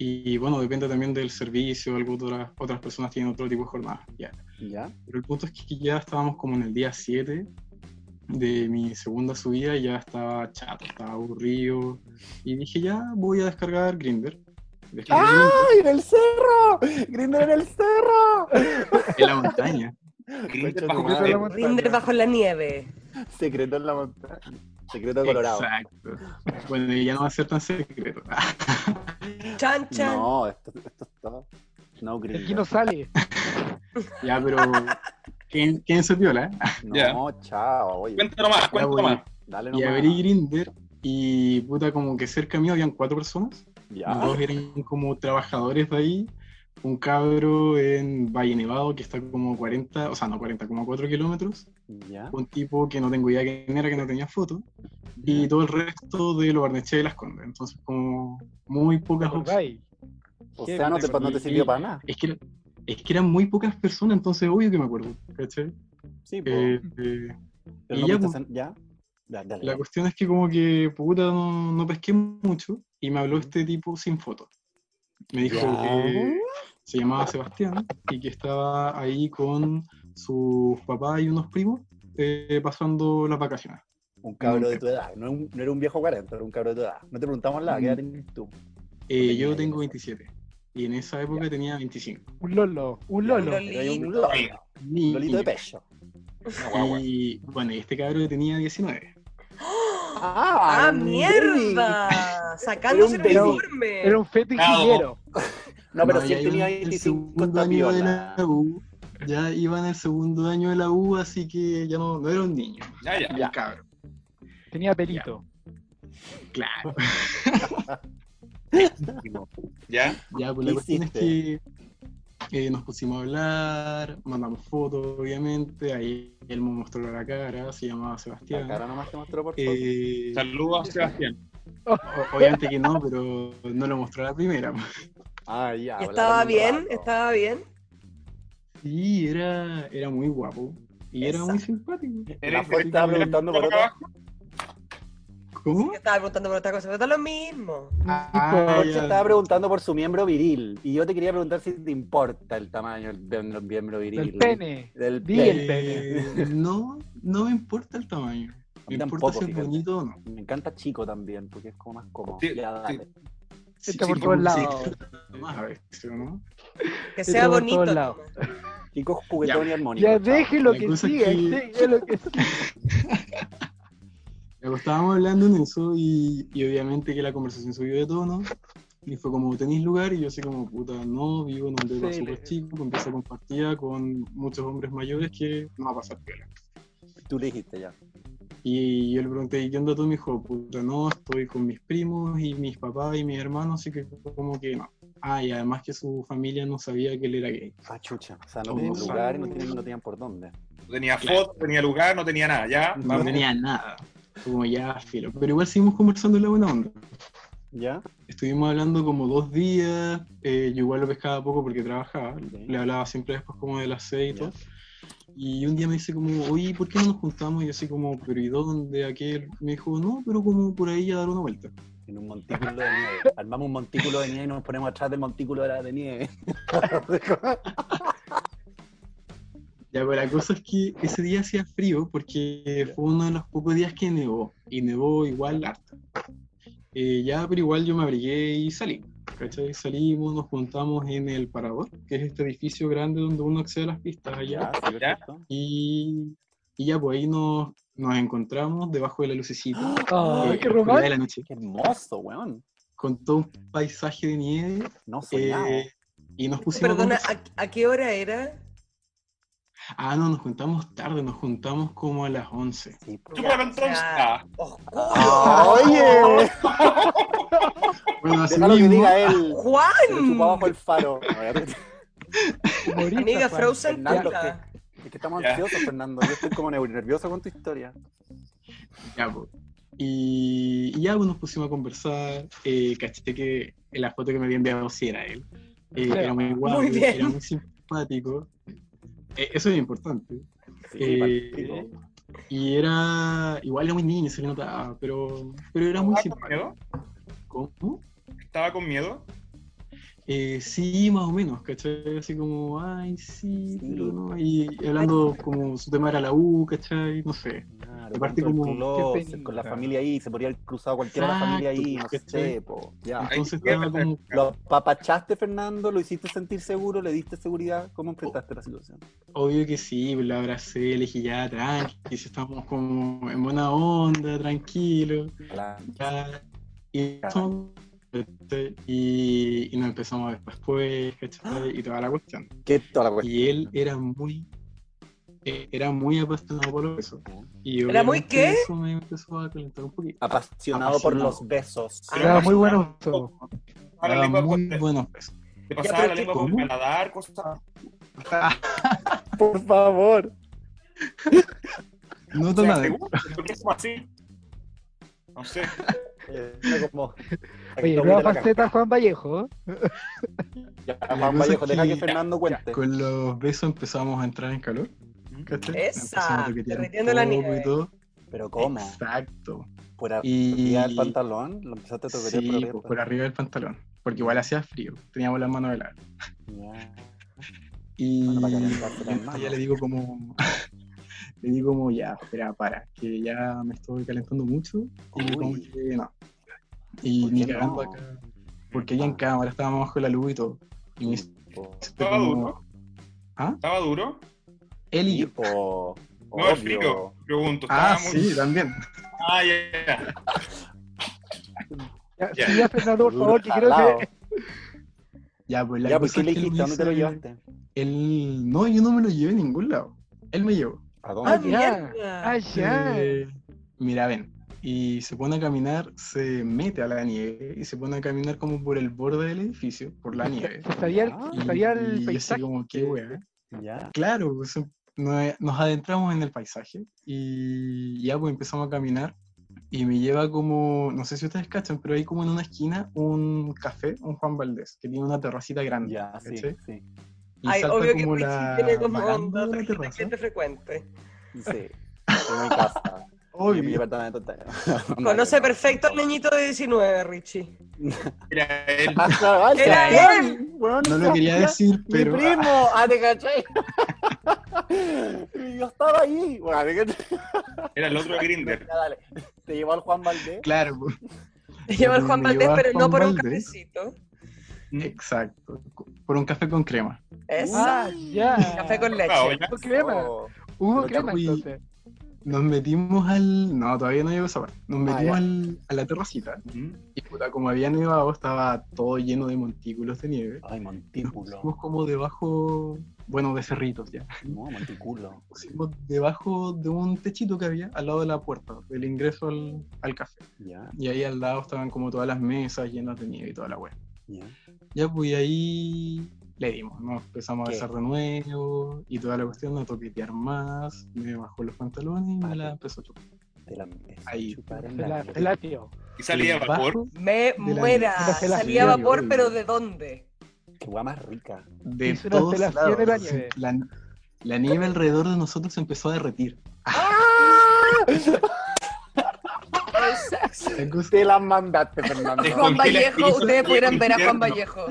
Y bueno, depende también del servicio, algunas otras, otras personas tienen otro tipo de jornada. Ya. ¿Ya? Pero el punto es que ya estábamos como en el día 7 de mi segunda subida y ya estaba chato, estaba aburrido. Y dije, ya voy a descargar Grinder. ¡Ay, en el cerro! ¡Grinder en el cerro! en la montaña. Grinder bajo bajo la nieve. Secreto en la montaña. Secreto Colorado. Exacto. Bueno, y ya no va a ser tan secreto. [LAUGHS] Chan, chan. No, esto, esto está. No, Grinder. aquí no sale. [LAUGHS] ya, pero. ¿Quién, quién se viola? eh? No, Ya. chao, oye. Cuenta nomás, cuenta bueno. nomás. Dale Y nomás. abrí Grinder y puta, como que cerca mío habían cuatro personas. Ya. Dos eran como trabajadores de ahí. Un cabro en Valle Nevado que está como 40, o sea, no 40, como 4 kilómetros. Ya. Un tipo que no tengo idea quién era, que no tenía foto. Y todo el resto de lo Barnechea y las Condes. Entonces, como muy pocas opciones. O sea, no te, no te sirvió para nada. Es que, es que eran muy pocas personas, entonces obvio que me acuerdo. ¿cachai? Sí, pues. Eh, eh, Pero y no ya, pues, ¿Ya? Ya, dale, La dale. cuestión es que como que puta no, no pesqué mucho y me habló este tipo sin foto. Me dijo Ya. que se llamaba Sebastián y que estaba ahí con sus papás y unos primos eh, pasando las vacaciones. Un cabro de tu edad. No, un- no era un viejo 40, era un cabro de tu edad. No te preguntamos la, ¿qué edad Mm. tenías tú? Eh, yo tengo de 27 y en esa época tenía 25. Un lolo, un Ya, lolo. Un Lolito. lolo. Ni- Un lolito de pecho. Y bueno, y este cabro tenía 19. ¡Ah, un mierda! Sacándose el un uniforme. Era un Bravo. ingeniero. [LAUGHS] No, pero No, si ya él tenía en el 25 segundo está año de piola. la U. Ya iba en el segundo año de la U, así que ya no, no era un niño. Ya, ya. Ya. Un cabro. Tenía pelito. Claro. [LAUGHS] ¿Ya? Ya, pues la ¿Qué cuestión es que eh, nos pusimos a hablar, mandamos fotos, obviamente. Ahí él me mostró la cara, se llamaba La Sebastián. cara nomás te mostró por. Eh, Saludos a Sebastián. o- obviamente que no, pero no lo mostró a la primera. Ah, ya. ¿Y hablaron estaba bien? ¿Estaba bien? Sí, era, era muy guapo. Y era Esa. muy simpático. La ¿Eres Fue estaba preguntando por otra. ¿Cómo? Estaba preguntando por otra cosa, pero está lo mismo. Ah, Jorge ya. estaba preguntando por su miembro viril. Y yo te quería preguntar si te importa el tamaño del miembro, viril. Del pene. Del pene. Eh, [LAUGHS] no, no me importa el tamaño. Me importa tampoco, si es bonito o no. Me encanta chico también, porque es como más cómodo. Sí, ya, sí. dale. Está por todos lados. Que sea bonito. Chicos juguetón y armónico. Ya déjelo que siga, que- déjelo que siga. Estábamos hablando en eso y, y obviamente que la conversación subió de tono. Y fue como, ¿tenéis lugar? Y yo así como, puta, no, vivo en un depa Sí, súper chico, con pieza compartida con muchos hombres mayores que no va a pasar piola. Tú le dijiste ya. Y yo le pregunté, ¿y qué onda tú? Me dijo, puta, no, estoy con mis primos y mis papás y mis hermanos, así que como que no. Ah, y además que su familia no sabía que él era gay. Ah, chucha. O sea, no Oh, tenían lugar y no tenían, no tenían por dónde. No tenía foto, no tenía lugar, no tenía nada. Ya, No vamos. tenía nada. Como ya, filo. Pero igual seguimos conversando en la buena onda. ¿Ya? Estuvimos hablando como dos días, eh, yo igual lo pescaba poco porque trabajaba, le hablaba siempre después como de las seis y. Y un día me dice como, oye, ¿por qué no nos juntamos? Y así como, ¿pero y dónde? Aquel me dijo, no, pero como por ahí a dar una vuelta. En un montículo de nieve. [LAUGHS] Armamos un montículo de nieve y nos ponemos atrás del montículo de, la de nieve. [LAUGHS] Ya, pero la cosa es que ese día hacía frío porque fue uno de los pocos días que nevó, y nevó igual harto. Eh, ya, pero igual yo me abrigué y salí. ¿Cachai? Salimos, nos juntamos en el Parador, que es este edificio grande donde uno accede a las pistas allá. sí, perfecto. Y, y ya, pues ahí nos, nos encontramos debajo de la lucecita. Ay, eh, qué oscuridad de romántico. la noche, Qué hermoso, weón. con todo un paisaje de nieve. No eh, y nos pusimos. Perdona. ¿a, a qué hora era? Ah, no, nos juntamos tarde, nos juntamos como a las 11. Sí, pues. Ah, Oscuro. ¡Oye! [LAUGHS] Bueno, así Déjalo que mismo, diga él. Se ¡Juan! abajo el faro. Amiga Juan. Frozen. Es que estamos Ya. ansiosos, Fernando. Yo estoy como nervioso con tu historia. Ya, pues. Y, y ya pues, nos pusimos a conversar. Eh, caché que en la foto que me había enviado sí era él. Eh, Claro. era muy guapo, Muy era muy simpático. Eh, eso es importante. Sí, Eh, y era. Igual era muy niño, se le notaba, pero, pero era muy ¿Estaba con simpático. miedo? ¿Cómo? ¿Estaba con miedo? Eh, sí, más o menos, ¿cachai? Así como, ay, sí, Sí. pero no. Y hablando como su tema era la U, ¿cachai? No sé. Claro, aparte como- closet, con la familia ahí, se podría haber cruzado cualquiera de la familia ahí, no Exacto, sé, po. Ya. Entonces ¿qué estaba como. ¿Lo papachaste, Fernando? ¿Lo hiciste sentir seguro? ¿Le diste seguridad? ¿Cómo enfrentaste la situación? Obvio que sí, pues, la abracé, le dije ya, tranqui, si estamos como en buena onda, tranquilo. Claro. Ya. Y, y, y nos empezamos a ver después, ¿cachai? Y toda la cuestión. ¿Qué toda la cuestión? Y él era muy. eh, Era muy apasionado por eso. Y ¿Era muy qué? Eso me empezó a calentar un poquito. Apasionado por los besos. Era más muy bueno lengua muy buenos besos. Te Ya, pasaba pero la ¿qué- lengua con cómo? paladar, cosas. [LAUGHS] Por favor. No O tan sea, nada. ¿te gusta? ¿Por qué somos así? No sé. Como- [LAUGHS] Oye, nueva faceta Juan Vallejo. [LAUGHS] Ya, Juan Vallejo, deja que que- Fernando cuente. Con los besos empezamos a entrar en calor. ¿cachai? Esa, derritiendo la nieve. y todo. Pero ¿cómo? Exacto. ¿Por arriba Y- del pantalón? ¿Lo empezaste a tocar Sí, pues, por arriba del pantalón. Porque igual hacía frío. Teníamos las manos heladas. Ya. Y Bueno, para las manos. [LAUGHS] ya le digo como. Le digo como, ya, espera, para, que ya me estoy calentando mucho. Y como que no. Y ¿Por ni cagando no? acá. Porque ella en cámara estábamos bajo la luz y todo. Y me ¿Estaba como, duro? ¿Ah? ¿Estaba duro? él y yo. Tipo, No, obvio. Pregunto. ¿Estaba Ah, muy- sí, también. Ah, ya, ya. Ya, Ya. sí, ya, Fernando, por favor, que creo que. Ya, pues la Ya, pues cosa ¿qué le es que él dijiste? ¿A me dónde te lo llevaste? Él, no, yo no me lo llevé a ningún lado. Él me llevó. ¿A ¡Ah, dónde? Ah, ya. Eh, mira, ven. Y se pone a caminar, se mete a la nieve y se pone a caminar como por el borde del edificio, por la [LAUGHS] nieve. Se sabía el, Ah, Y- el y paisaje. como, qué wea. Ya. Claro, pues, nos, nos adentramos en el paisaje y ya pues empezamos a caminar y me lleva como, no sé si ustedes cachan, pero hay como en una esquina un café, un Juan Valdés, que tiene una terracita grande. Ya, sí, sí. Y Ay, salta obvio que como la tiene como onda de la cliente frecuente. Sí. En mi casa. Y mi Obvio. departamento [LAUGHS] Conoce perfecto al niñito de 19, Richie. [LAUGHS] Era él. Ah, ah, Era él. No lo quería decir, Mi pero. primo, ah, te cachai. [LAUGHS] Y Yo estaba ahí. Bueno, ¿te cachai? Era el otro de Grinder. Ya, dale. Te llevó al Juan Valdés. Claro, Te lleva el Juan Valdés, llevó pero no por un Valdés. cafecito. Exacto. Por un café con crema. Eso. Ah, ya. Café con leche. Ah. Hubo crema. Oh, Hubo crema entonces. Nos metimos al. No, todavía no llegó esa parte. Nos Ah, metimos al- a la terracita. Y puta, como había nevado, estaba todo lleno de montículos de nieve. Ay, Nos montículo. pusimos como debajo. Bueno, de cerritos ya. No, montículo. Nos pusimos debajo de un techito que había al lado de la puerta, del ingreso al, al café. Ya, Y ahí al lado estaban como todas las mesas llenas de nieve y toda la web. ya. Ya, pues ahí le dimos, ¿no? Empezamos ¿Qué? a besar de nuevo y toda la cuestión, no toquetear más, me bajó los pantalones y me la empezó a chupar. Te la Ahí. chupar en la. Y salía vapor. Me muera. Salía vapor, pero ¿de dónde? Qué guay más rica. De Hizo todos en la lados. nieve. La, la nieve alrededor de nosotros se empezó a derretir. La cosa- Te la mandaste, Fernando. Juan Vallejo, ustedes pudieran ver a Juan. Vallejo.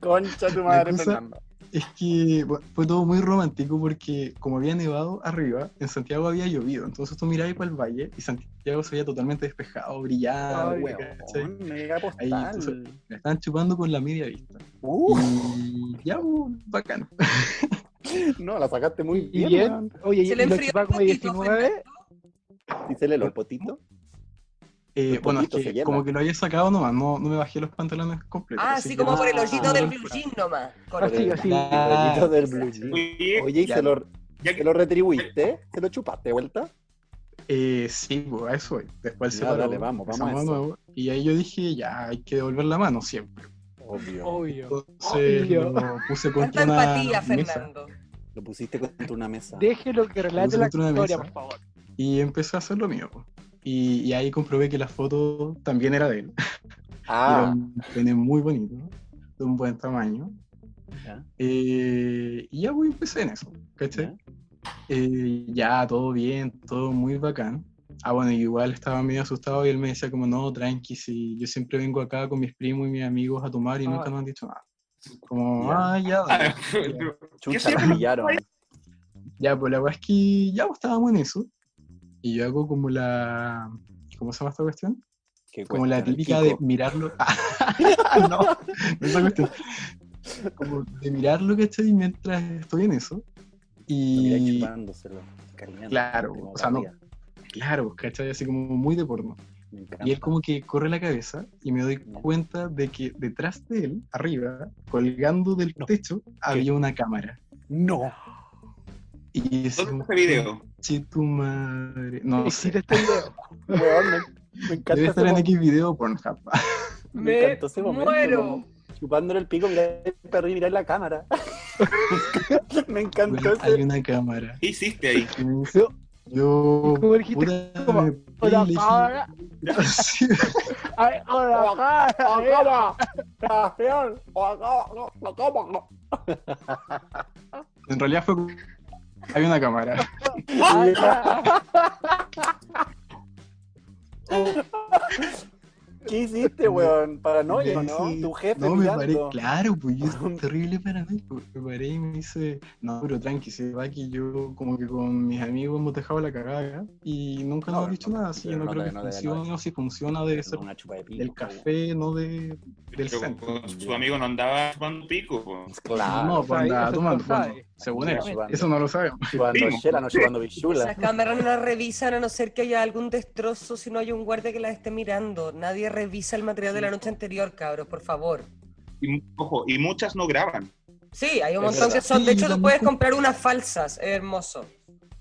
Concha tu madre, Fernando. Es que bueno, fue todo muy romántico porque como había nevado arriba, en Santiago había llovido. Entonces tú mirabas para el valle y Santiago se veía totalmente despejado, brillado. Ay, mega Ahí, entonces, Me estaban chupando con la media vista. Uh, Y ya, pues, bacán. [LAUGHS] no, la sacaste muy Y bien, bien, oye, Se y le lo enfrió chupaba un como poquito, 19. ¿Y se le lo el potito? Eh, bueno, es que como que lo había sacado nomás, no, no me bajé los pantalones completos. Ah, que como por el hoyito del blue jean nomás. Con Así, el- así. El poquito del blue jean. Oye, ¿y se lo, ya se que lo retribuiste? ¿Se lo chupaste de vuelta? Eh, sí, pues a eso voy. Después se Ya, dale, vamos, vamos a eso. Y ahí yo dije, ya, hay que devolver la mano siempre. Obvio. Obvio. Entonces Obvio. lo puse contra una empatía, mesa Fernando. Lo pusiste contra una mesa. Déjelo que relate la historia, por favor. y empecé a hacer lo mío. Y, y ahí comprobé que la foto también era de él. [LAUGHS] Era Ah, un pene muy bonito, de un buen tamaño. ya, Eh, y ya pues, empecé en eso, ¿cachai? ya. Eh, ya, todo bien, todo muy bacán. Ah, bueno, igual estaba medio asustado y él me decía como, no, tranqui, si yo siempre vengo acá con mis primos y mis amigos a tomar y Ah. nunca me han dicho nada. Como, Ya. ah, ya, [LAUGHS] dale". Chucha, la pillaron. Ya, pues la verdad es que ya pues, estábamos en eso. Y yo hago como la... ¿Cómo se llama esta cuestión? Como la típica de mirarlo. [LAUGHS] no, no esa cuestión. Como de mirarlo, ¿cachai? Mientras estoy en eso. Y chupándoselo, cariñando, Claro, o sea, no. claro, ¿cachai? Así como muy de porno. Y él como que corre la cabeza y me doy cuenta de que detrás de él, arriba, colgando del No. techo, había una cámara. No. Y es ¿Dónde un está ese video? Tu madre. No sé. Existe este video. Weón, me, me encanta Debe estar en X video Pornhub. [LAUGHS] Me Me encantó ese momento. muero. Chupándole el pico, mirar el perro y mirar la cámara. [LAUGHS] me encantó Bueno, hay una cámara. ¿Qué hiciste ahí? Y me dice, Yo. ¿Cómo. [LAUGHS] En realidad fue. Hay una cámara. [LAUGHS] [LAUGHS] [LAUGHS] ¿Qué hiciste, weón? Paranoia, ¿no? Tu jefe No, me paré, claro, pues yo soy [LAUGHS] terrible paranoico. Me paré y me dice, no, pero tranqui, se va que yo como que con mis amigos hemos dejado la cagada acá y nunca nos No, han dicho no, nada, así yo no, no creo de- que funcione o si funciona debe ser Una chupa de pico. del café, no de, del Pero centro. con su amigo no andaba chupando pico. po. Claro. no, pues andaba tomando, según él, eso no lo sabemos. Chupando Primo. chela, no chupando bichula. Esas cámaras no las revisan a no ser que haya algún destrozo si no hay un guardia que las esté mirando. Nadie revisa el material de la noche anterior, cabros, por favor. Y, ojo, y muchas no graban. Sí, hay un Es montón verdad. que son. De hecho, tú puedes comprar unas falsas. Es hermoso.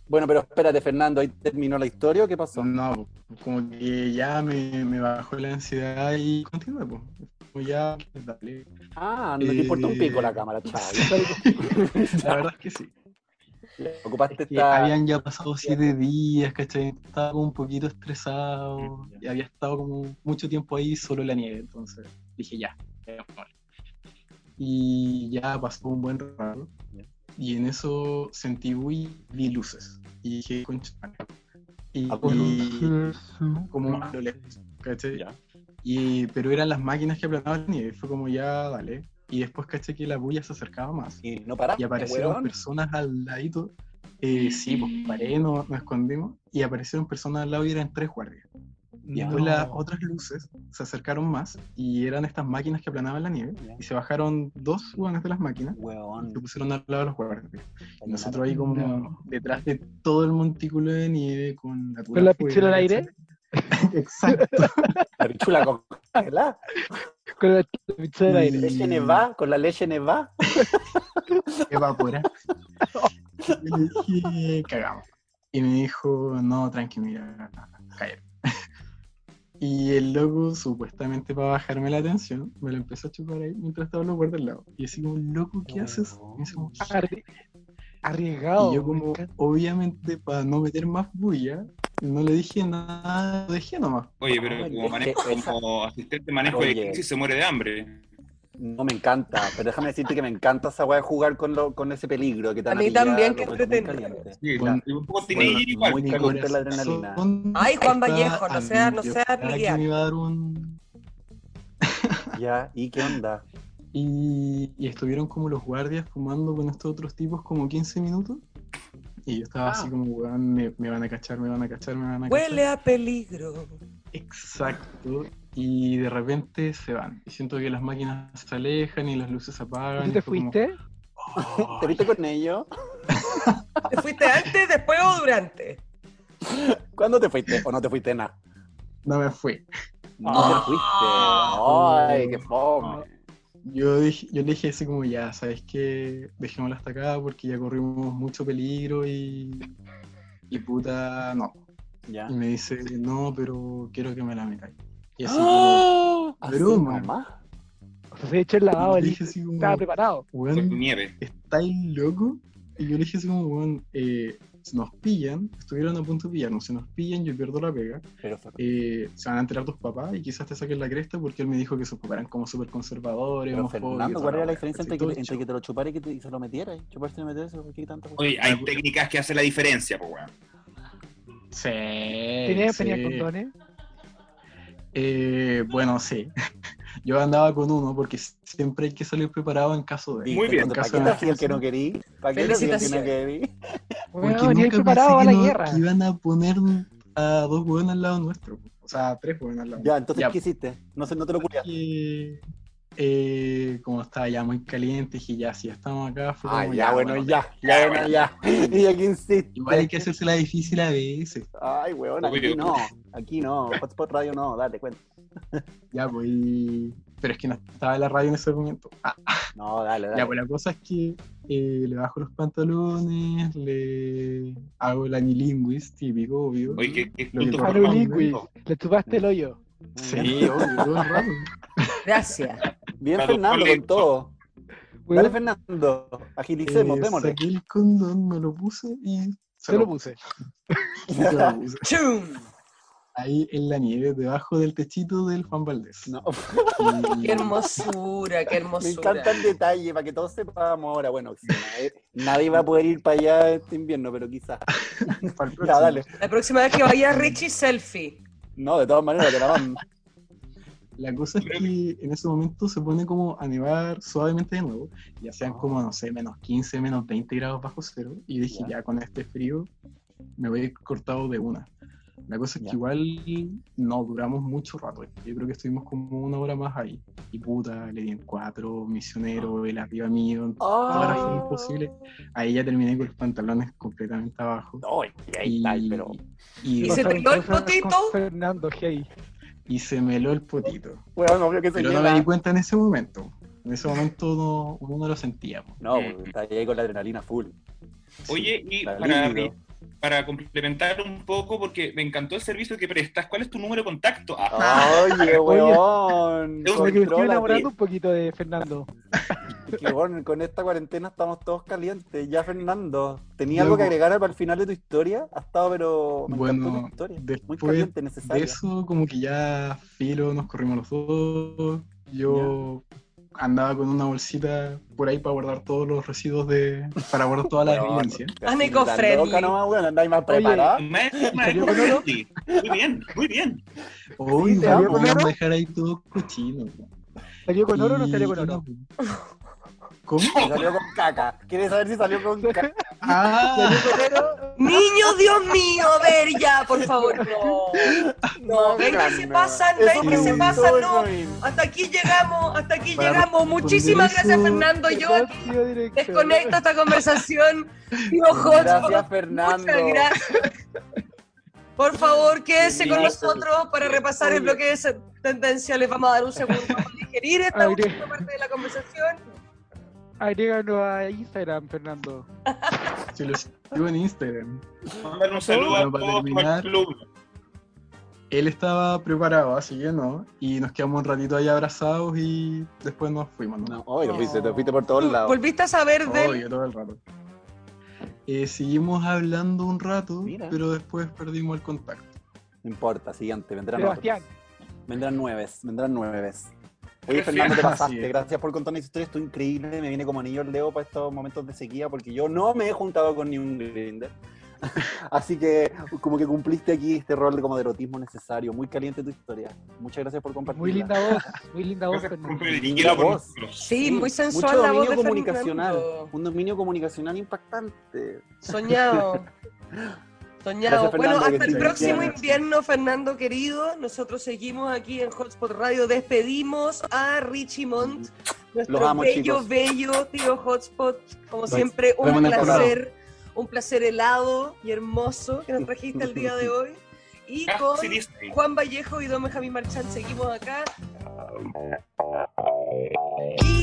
Bueno, pero espérate, Fernando, ¿ahí terminó la historia o qué pasó? No, como que ya me, me bajó la ansiedad y continué, pues. Ya, dale. Ah, no te importa un pico la cámara, [LAUGHS] chaval. La verdad es que sí. [LAUGHS] Ocupaste que esta. habían ya pasado siete días, ¿cachai? Estaba como un poquito estresado y había estado como mucho tiempo ahí solo en la nieve, entonces dije ya, démosle. Y ya pasó un buen rato Ya. y en eso sentí, uy, vi luces y dije, concha, Y, Ah, y como a lo lejos, ¿cachai? Ya. Y, pero eran las máquinas que aplanaban la nieve. Fue como ya, dale. Y después caché que la bulla se acercaba más. Y no paraste, Y aparecieron weón. personas al ladito. Eh, sí, pues paré, no- nos escondimos. Y aparecieron personas al lado y eran tres guardias. Y después las otras luces se acercaron más y eran estas máquinas que aplanaban la nieve. Ya. Y se bajaron dos hueones de las máquinas y Weón. se pusieron al lado de los guardias. Y nosotros ahí No. como detrás de todo el montículo de nieve con la, ¿Con la pichula al aire? [LAUGHS] Exacto. La pichula congelada. Con la del aire. Leche nevada, con la leche nevada. [LAUGHS] evapora. Y le dije, cagamos. Y me dijo, no, tranqui, mira, caer. [LAUGHS] Y el loco, supuestamente para bajarme la atención, me lo empezó a chupar ahí mientras estaba los guardias al lado. Y así como, loco, ¿qué haces? Y me dice Arriesgado. y yo como, obviamente, para no meter más bulla, no le dije nada, lo dejé nomás. Oye, pero como, manejo, como asistente de manejo Oye. de crisis se muere de hambre. No me encanta, pero déjame decirte que me encanta esa weá de jugar con, lo, con ese peligro que te A mí también, que entretenido. Sí, y un poco teenager igual. muy caliente la adrenalina. Ay, Juan Vallejo, no sea- no sea que me iba a dar un, Ya, ¿y qué onda? [LAUGHS] Y, y estuvieron como los guardias fumando con estos otros tipos como 15 minutos. Y yo estaba así Ah. como, weón, me, me van a cachar, me van a cachar, me van a cachar. Huele a peligro. Exacto. Y de repente se van. Y siento que las máquinas se alejan y las luces se apagan. ¿Tú y te como, fuiste? "Oh". [LAUGHS] ¿Te viste con ellos? ¿Te fuiste antes, después o durante? ¿Cuándo te fuiste? ¿O no te fuiste nada? No me fui. No Ah. te fuiste. Ay, qué fome. Yo, dije, yo le dije así como, ya, ¿sabes qué? Dejémosla hasta acá porque ya corrimos mucho peligro y... Y puta, no. Ya. Y me dice, no, pero quiero que me la metáis. Y así ¡Ah! Así broma. nomás. O sea, se echó el lavado, como, el le dije así como, estaba preparado. Weón, nieve. ¿estáis loco? Y yo le dije así como, weón, eh, si nos pillan, estuvieron a punto de pillarnos, si nos pillan yo pierdo la pega, Pero eh, se van a enterar tus papás y quizás te saquen la cresta porque él me dijo que sus papás eran como súper conservadores, Pero Fernando, ¿cuál era la diferencia entre que, entre que te lo chupara y que te, y se lo metiera? ¿Y chuparse y meterse? ¿Por qué tanta cosa? Oye, hay Ah, técnicas que hacen la diferencia, pues, weón. Sí, ¿Tenía, sí. tenía condones? Eh, bueno, sí. [LAUGHS] Yo andaba con uno porque siempre hay que salir preparado en caso de... Muy bien. en ¿Para caso qué de el que no querí? ¿Para qué el que no querí? Bueno, Porque nunca preparado a pensé la que no- guerra. que iban a poner a dos hueones al lado nuestro. O sea, tres hueones al lado Ya, entonces, Ya. ¿qué hiciste? No sé, no te lo culiaste. Eh, como estaba ya muy caliente, dije ya, si ya estamos acá, fue Ah, como, ya, bueno, ya, ya, bueno, ya. [LAUGHS] [LAUGHS] Y aquí insiste. Igual hay que hacerse la difícil a veces. Ay, weón, aquí no. Aquí no. Hotspot Radio no, dale, cuenta. [LAUGHS] Ya, pues. y- Pero es que no estaba la radio en ese momento. Ah, No, dale, dale. ya, pues la cosa es que eh, le bajo los pantalones, le hago el anilinguis, típico, obvio. Oye, qué, qué Lo que. Le chupaste el hoyo. Sí, obvio, todo el rato. Gracias. Bien, Fernando, con todo. Dale, Fernando. Agilicemos, Eh, démosle. saqué el condón, me lo puse y se se lo puse. se [LAUGHS] lo puse. [LAUGHS] ¡Chum! Ahí en la nieve, debajo del techito del Juan Valdés. No, Y- [LAUGHS] ¡Qué hermosura, qué me hermosura! encanta el detalle para que todos sepamos ahora. Bueno, nadie, nadie va a poder ir para allá este invierno, pero quizás. para el Ya, próximo. dale. La próxima vez que vaya Richie, selfie. No, de todas maneras, te la mando. La cosa es que en ese momento se pone como a nevar suavemente de nuevo. Y hacían como, no sé, menos 15, menos 20 grados bajo cero. Y dije, Ya. ya, con este frío me voy a ir cortado de una. La cosa es Ya. que igual no duramos mucho rato. Yo creo que estuvimos como una hora más ahí. Y puta, le di en cuatro, misionero, el arriba mío, todas las formas Ah. posibles. Ahí ya terminé con los pantalones completamente abajo. Ay, ahí está, pero. y, ¿Y se te quedó el potito? Fernando, hey. Y se me heló el potito. Bueno, obvio que se Pero no me di cuenta en ese momento. En ese momento no, uno no lo sentía. po. No, porque está ahí con la adrenalina full. Oye, y para. Para complementar un poco, porque me encantó el servicio que prestas, ¿cuál es tu número de contacto? Ah, Oye, [LAUGHS] weón. Oye, me estoy enamorando un poquito de Fernando. Que bueno, con esta cuarentena estamos todos calientes. Ya, Fernando, ¿tenía algo que agregar para el final de tu historia? Ha estado, pero me encantó Bueno, tu historia. Muy después caliente, De necesaria. eso, como que ya filo, nos corrimos los dos. Yo andaba con una bolsita por ahí para guardar todos los residuos de. para guardar toda [LAUGHS] la No, evidencia. Ah, tan friendly. loca nomás, weón, andáis más con sí. Muy bien, muy bien. Uy, ¿te no con podemos oro? dejar ahí todo cochino. ¿Salió con oro o no salió con oro? Salió con caca. ¿Quieres saber si salió con caca? Ah, ¿Salió con oro? Niños, Dios mío, a ver ya, por favor, no. No, ven que se pasan, ven que se pasan, no. Hasta aquí llegamos, hasta aquí Para llegamos. Muchísimas gracias, Fernando. Yo aquí desconecto esta conversación. Gracias, Fernando. Muchas gracias. Por favor, quédese con nosotros para repasar el bloque de tendencia. Les vamos a dar un segundo para digerir esta última parte de la conversación. Agréganos a Instagram, Fernando. [LAUGHS] si lo sigo en Instagram. Mandar un saludo a Bueno, para todos terminar. alumnos. Él estaba preparado, así que no. Y nos quedamos un ratito ahí abrazados y después nos fuimos. ¿no? No, oye, te fuiste, te fuiste por todos lados. ¿Volviste a saber de Obvio, todo el rato. Eh, seguimos hablando un rato, Mira. pero después perdimos el contacto. No importa, siguiente, vendrán otros. Sebastián, Vendrán nueves, vendrán nueves. Oye, Fernando, te pasaste. Es. Gracias por contarnos esta historia. Esto increíble. Me viene como anillo al dedo para estos momentos de sequía porque yo no me he juntado con ni un grinder. [LAUGHS] Así que como que cumpliste aquí este rol de como de erotismo necesario. Muy caliente tu historia. Muchas gracias por compartir. muy linda voz, muy linda voz, Linda voz. Sí, muy sensual Mucho la voz dominio de comunicacional. Fernando. Un dominio comunicacional impactante. Soñado. [LAUGHS] Soñado. Gracias, bueno, hasta el próximo bien. invierno, Fernando querido. Nosotros seguimos aquí en Hotspot Radio. Despedimos a Richie Mont, nuestro Los amo, bello, chicos. bello tío Hotspot. Como siempre, un placer. Un placer helado y hermoso que nos trajiste el día de [LAUGHS] hoy. Y con. Juan Vallejo y Don Benjamín Marchand seguimos acá.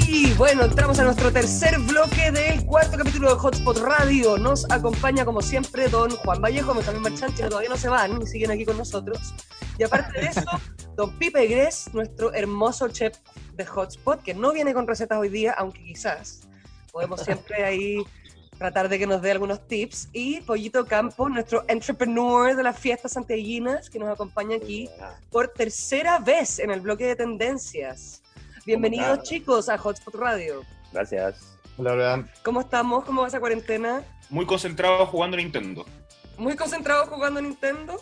Y bueno, entramos a nuestro tercer bloque del cuarto capítulo de Hotspot Radio. Nos acompaña, como siempre, don Juan Vallejo, Benjamín Marchand, que todavía no se van y siguen aquí con nosotros. Y aparte de eso, [LAUGHS] don Pipe Gres, nuestro hermoso chef de Hotspot, que no viene con recetas hoy día, aunque quizás podemos siempre ahí tratar de que nos dé algunos tips. Y Pollito Campos, nuestro entrepreneur de las fiestas santiaguinas, que nos acompaña aquí por tercera vez en el bloque de tendencias. Bienvenidos chicos a Hotspot Radio. Gracias. Hola, hola. ¿Cómo estamos? ¿Cómo va esa cuarentena? Muy concentrado jugando Nintendo. ¿Muy concentrados jugando Nintendo?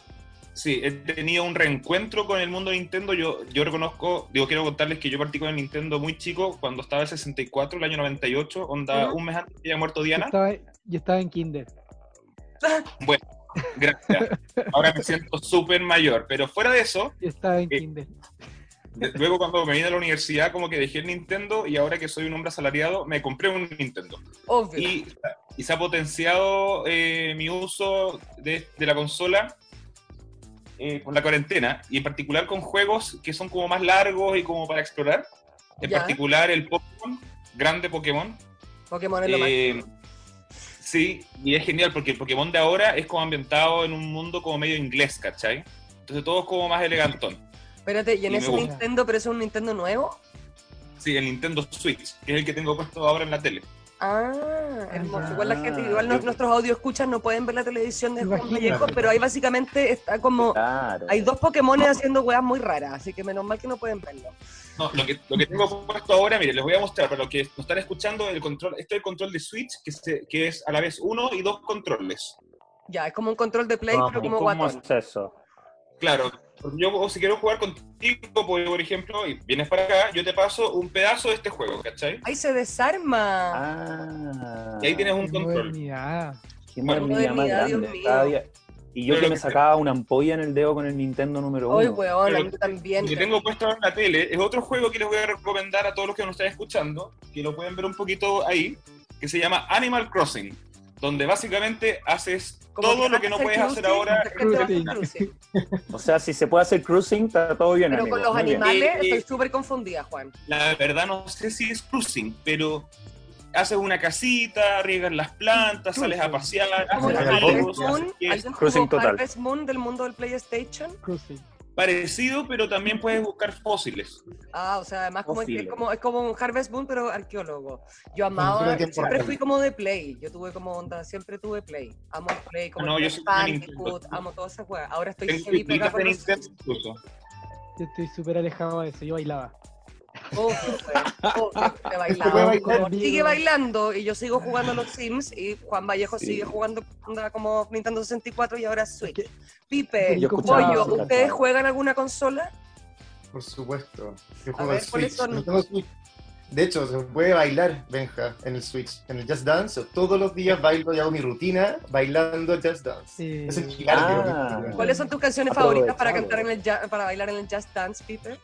Sí, he tenido un reencuentro con el mundo de Nintendo. Yo, yo reconozco, digo, quiero contarles que yo partí con el Nintendo muy chico, cuando estaba el 64, el año 98, onda un mes antes que haya muerto Yo Diana. estaba, yo estaba en Kinder. [LAUGHS] Gracias. Ahora me siento súper mayor. Pero fuera de eso, Yo estaba en Eh, Kinder. de- luego cuando me vine a la universidad, como que dejé el Nintendo y ahora que soy un hombre asalariado, me compré un Nintendo. Obvio. Y, y se ha potenciado eh, mi uso de, de la consola eh, con la cuarentena y en particular con juegos que son como más largos y como para explorar. En Ya. particular el Pokémon, grande Pokémon. Pokémon es lo Eh, máximo. sí, y es genial porque el Pokémon de ahora es como ambientado en un mundo como medio inglés, ¿cachai? Entonces todo es como más elegantón. Espérate, ¿y en y ese. Nintendo, pero es un Nintendo nuevo? Sí, el Nintendo Switch, que es el que tengo puesto ahora en la tele. Ah, hermoso. Igual la gente, Ah, igual yo- nos- nuestros audio escuchan no pueden ver la televisión de Juan. Vallejo, pero ahí básicamente está como... Claro. Hay dos Pokémon haciendo weas muy raras, así que menos mal que no pueden verlo. No, lo que, lo que tengo puesto ahora, mire, les voy a mostrar para los que nos están escuchando el control. Este es el control de Switch, que, se- que es a la vez uno y dos controles. Ya, es como un control de Play, Ah, pero ¿y como ¿Cómo guatón. es eso? Claro, yo o si quiero jugar contigo, por ejemplo, y vienes para acá, yo te paso un pedazo de este juego, ¿cachai? ¡Ay, se desarma! Ah. Y ahí tienes un Qué control. modernidad. Qué Bueno, modernidad más grande. mío. Cada día- Y yo Pero que me que- sacaba una ampolla en el dedo con el Nintendo número uno. ¡Ay, weón! A mí también. Lo que tengo puesto ahora en la tele es otro juego que les voy a recomendar a todos los que nos están escuchando, que lo pueden ver un poquito ahí, que se llama Animal Crossing, donde básicamente haces Como todo que lo que no puedes hacer cruising, ahora. hacer. [LAUGHS] O sea, si se puede hacer cruising, está todo bien, Pero amigo. con los Muy bien. animales Eh, eh. estoy súper confundida, Juan. La verdad no sé si es cruising, pero haces una casita, riegas las plantas, sales a pasear, haces ¿alguien Cruising jugó total. Harvest Moon del mundo del PlayStation? Cruising. Parecido, pero también puedes buscar fósiles. Ah, o sea, además como es, como, es como un Harvest Moon, pero arqueólogo. Yo amaba, siempre fui como de Play. Yo tuve como onda, siempre tuve Play. Amo el Play, como Ah, no, el yo amo todas esas weas. Ahora estoy heavy incluso. Yo estoy súper alejado de eso. Yo bailaba. Bailar. Sigue bailando y yo sigo jugando a los Sims y Juan Vallejo Sí. sigue jugando como Nintendo 64 y ahora Switch. Pipe, Pollo, ¿ustedes juegan alguna consola? Por supuesto. Yo A juego Switch. De hecho, se puede bailar, Benja, en el Switch. En el Just Dance, todos los días bailo y hago mi rutina bailando Just Dance. Es el gigante. Ah. ¿Cuáles son tus canciones favoritas para cantar en el para bailar en el Just Dance, Pipe?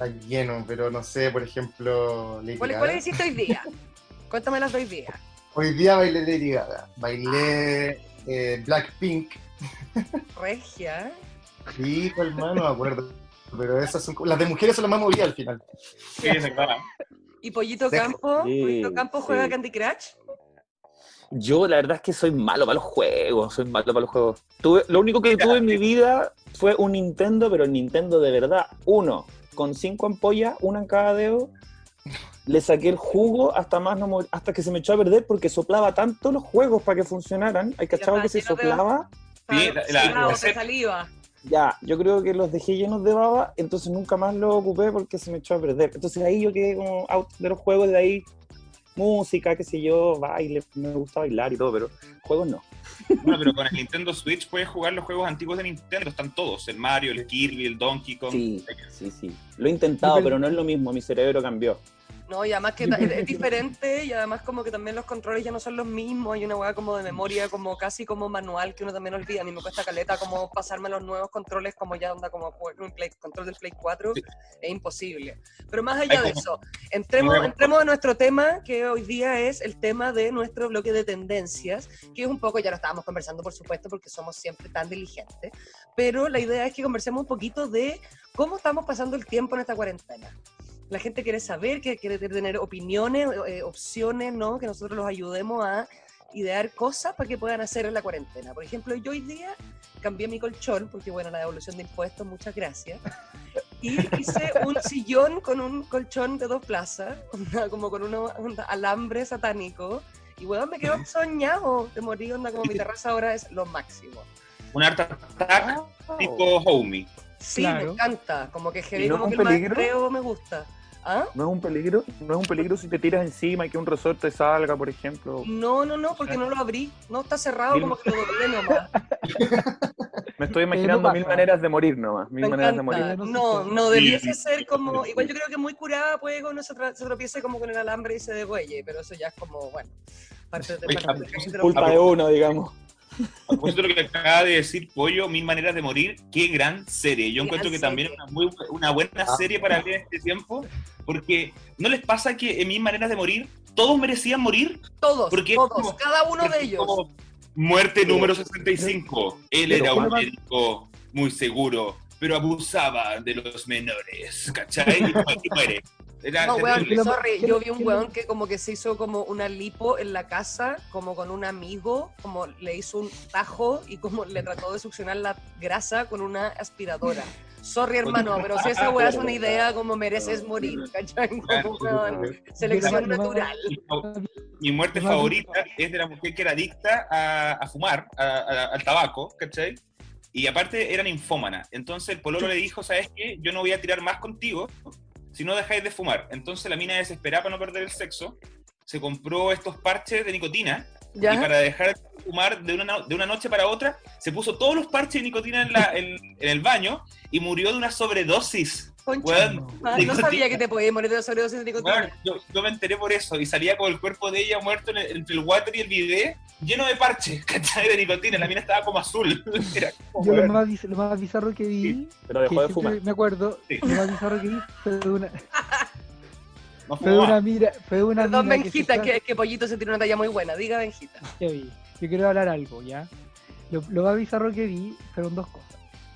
Está lleno, pero no sé, por ejemplo, Lady ¿Cuáles Gaga. cuáles hiciste hoy día? [LAUGHS] Cuéntame las de hoy día. Hoy día bailé Lady Gaga. Bailé eh, Blackpink. Regia. Sí, cuál más no me acuerdo. Pero esas son. Las de mujeres son las más movidas al final. Sí. ¿Y Pollito. Campo? Sí, ¿Pollito Campo juega sí. Candy Crush? Yo la verdad es que soy malo para los juegos, soy malo para los juegos. Tuve, lo único que tuve en mi [LAUGHS] vida fue un Nintendo, pero el Nintendo de verdad, uno, con cinco ampollas, una en cada dedo. Le saqué el jugo hasta más no hasta que se me echó a perder porque soplaba tanto los juegos para que funcionaran. Hay cachado que se soplaba. Sí, la- saliva. Ya, yo creo que los dejé llenos de baba, entonces nunca más los ocupé porque se me echó a perder. Entonces ahí yo quedé como out de los juegos, de ahí música, qué sé yo, baile, me gusta bailar y todo, pero juegos no. Bueno, pero con el Nintendo Switch puedes jugar los juegos antiguos de Nintendo, están todos, el Mario, el Kirby, el Donkey Kong. Sí, sí, sí. Lo he intentado, pero no es lo mismo, mi cerebro cambió. No, y además que [LAUGHS] es, diferente y además como que también los controles ya no son los mismos, hay una hueá como de memoria, como casi como manual que uno también olvida, a mí me cuesta caleta como pasarme los nuevos controles como ya onda como jugar un Play- control del Play 4, Sí. es imposible. Pero más allá Hay de como- eso, entremos, entremos a nuestro tema, que hoy día es el tema de nuestro bloque de tendencias, que es un poco, ya lo estábamos conversando por supuesto, porque somos siempre tan diligentes, pero la idea es que conversemos un poquito de cómo estamos pasando el tiempo en esta cuarentena. La gente quiere saber, que quiere tener opiniones, eh, opciones, ¿no? Que nosotros los ayudemos a idear cosas para que puedan hacer en la cuarentena. Por ejemplo, yo hoy día cambié mi colchón, porque bueno, la devolución de impuestos, muchas gracias. Y hice un [LAUGHS] sillón con un colchón de dos plazas, como con uno- un alambre satánico. Y bueno, me quedo soñado de morir, onda, como mi terraza ahora es lo máximo. Un Art Attack Oh. tipo Homie. Sí, Claro. me encanta, como que heavy, ¿Y no como es que el creo me gusta. ¿Ah? ¿No es un peligro? ¿No es un peligro si te tiras encima y que un resorte salga, por ejemplo? No, no, no, porque no lo abrí. No está cerrado, Mil- como que lo doblé nomás. [LAUGHS] Me estoy imaginando pasa. mil maneras de morir nomás, mil Me maneras de morir. No, no debiese ser como. Igual yo creo que muy curada puede que uno se, tra- se tropiece como con el alambre y se degüelle, pero eso ya es como, bueno, parte de, Oye, parte a de- propósito- de lo- Culpa de uno, digamos. A propósito de lo que acaba de decir Pollo, Mil Maneras de Morir, qué gran serie. Yo Gran encuentro que también es una, muy, una buena Ah. serie para ver en este tiempo, porque ¿no les pasa que en Mil Maneras de Morir todos merecían morir? Todos, Porque todos, como- cada uno de ellos. como Muerte número 65. Él era un médico muy seguro, pero abusaba de los menores, ¿cachai? Y muere. Era No, weón, sorry, ¿qué yo vi un weón que como que se hizo como una lipo en la casa, como con un amigo, como le hizo un tajo y como le trató de succionar la grasa con una aspiradora. Sorry, hermano, pero si esa weá es una idea, como mereces morir, ¿cachai? [LAUGHS] Como, weón, selección natural. Mi muerte favorita es de la mujer que era adicta a, a fumar, a- a- al tabaco, ¿cachai? Y aparte era ninfómana. Entonces el pololo le dijo, ¿sabes qué? Yo no voy a tirar más contigo si no dejáis de fumar. Entonces la mina desesperada para no perder el sexo, se compró estos parches de nicotina y para dejar de fumar de una, de una noche para otra, se puso todos los parches de nicotina en, la- en- en el baño y murió de una sobredosis. Concha, ah, no sabía que te podías morir de sobredosis de nicotina. Bueno, yo, yo me enteré por eso y salía con el cuerpo de ella muerto en el- entre el water y el bidet lleno de parches, [LAUGHS] ¿cachai? De nicotina. La mina estaba como azul. [LAUGHS] Era como, Yo lo más, lo más bizarro que vi, Pero que dejó de fumar. me acuerdo, Sí. lo más bizarro que vi fue de una, [LAUGHS] No fue una mira, fue de una Perdón, que se Benjita, que, que Pollito se tiró una talla muy buena. Diga, Benjita. Yo quiero hablar algo, ¿ya? Lo, lo más bizarro que vi fueron dos cosas.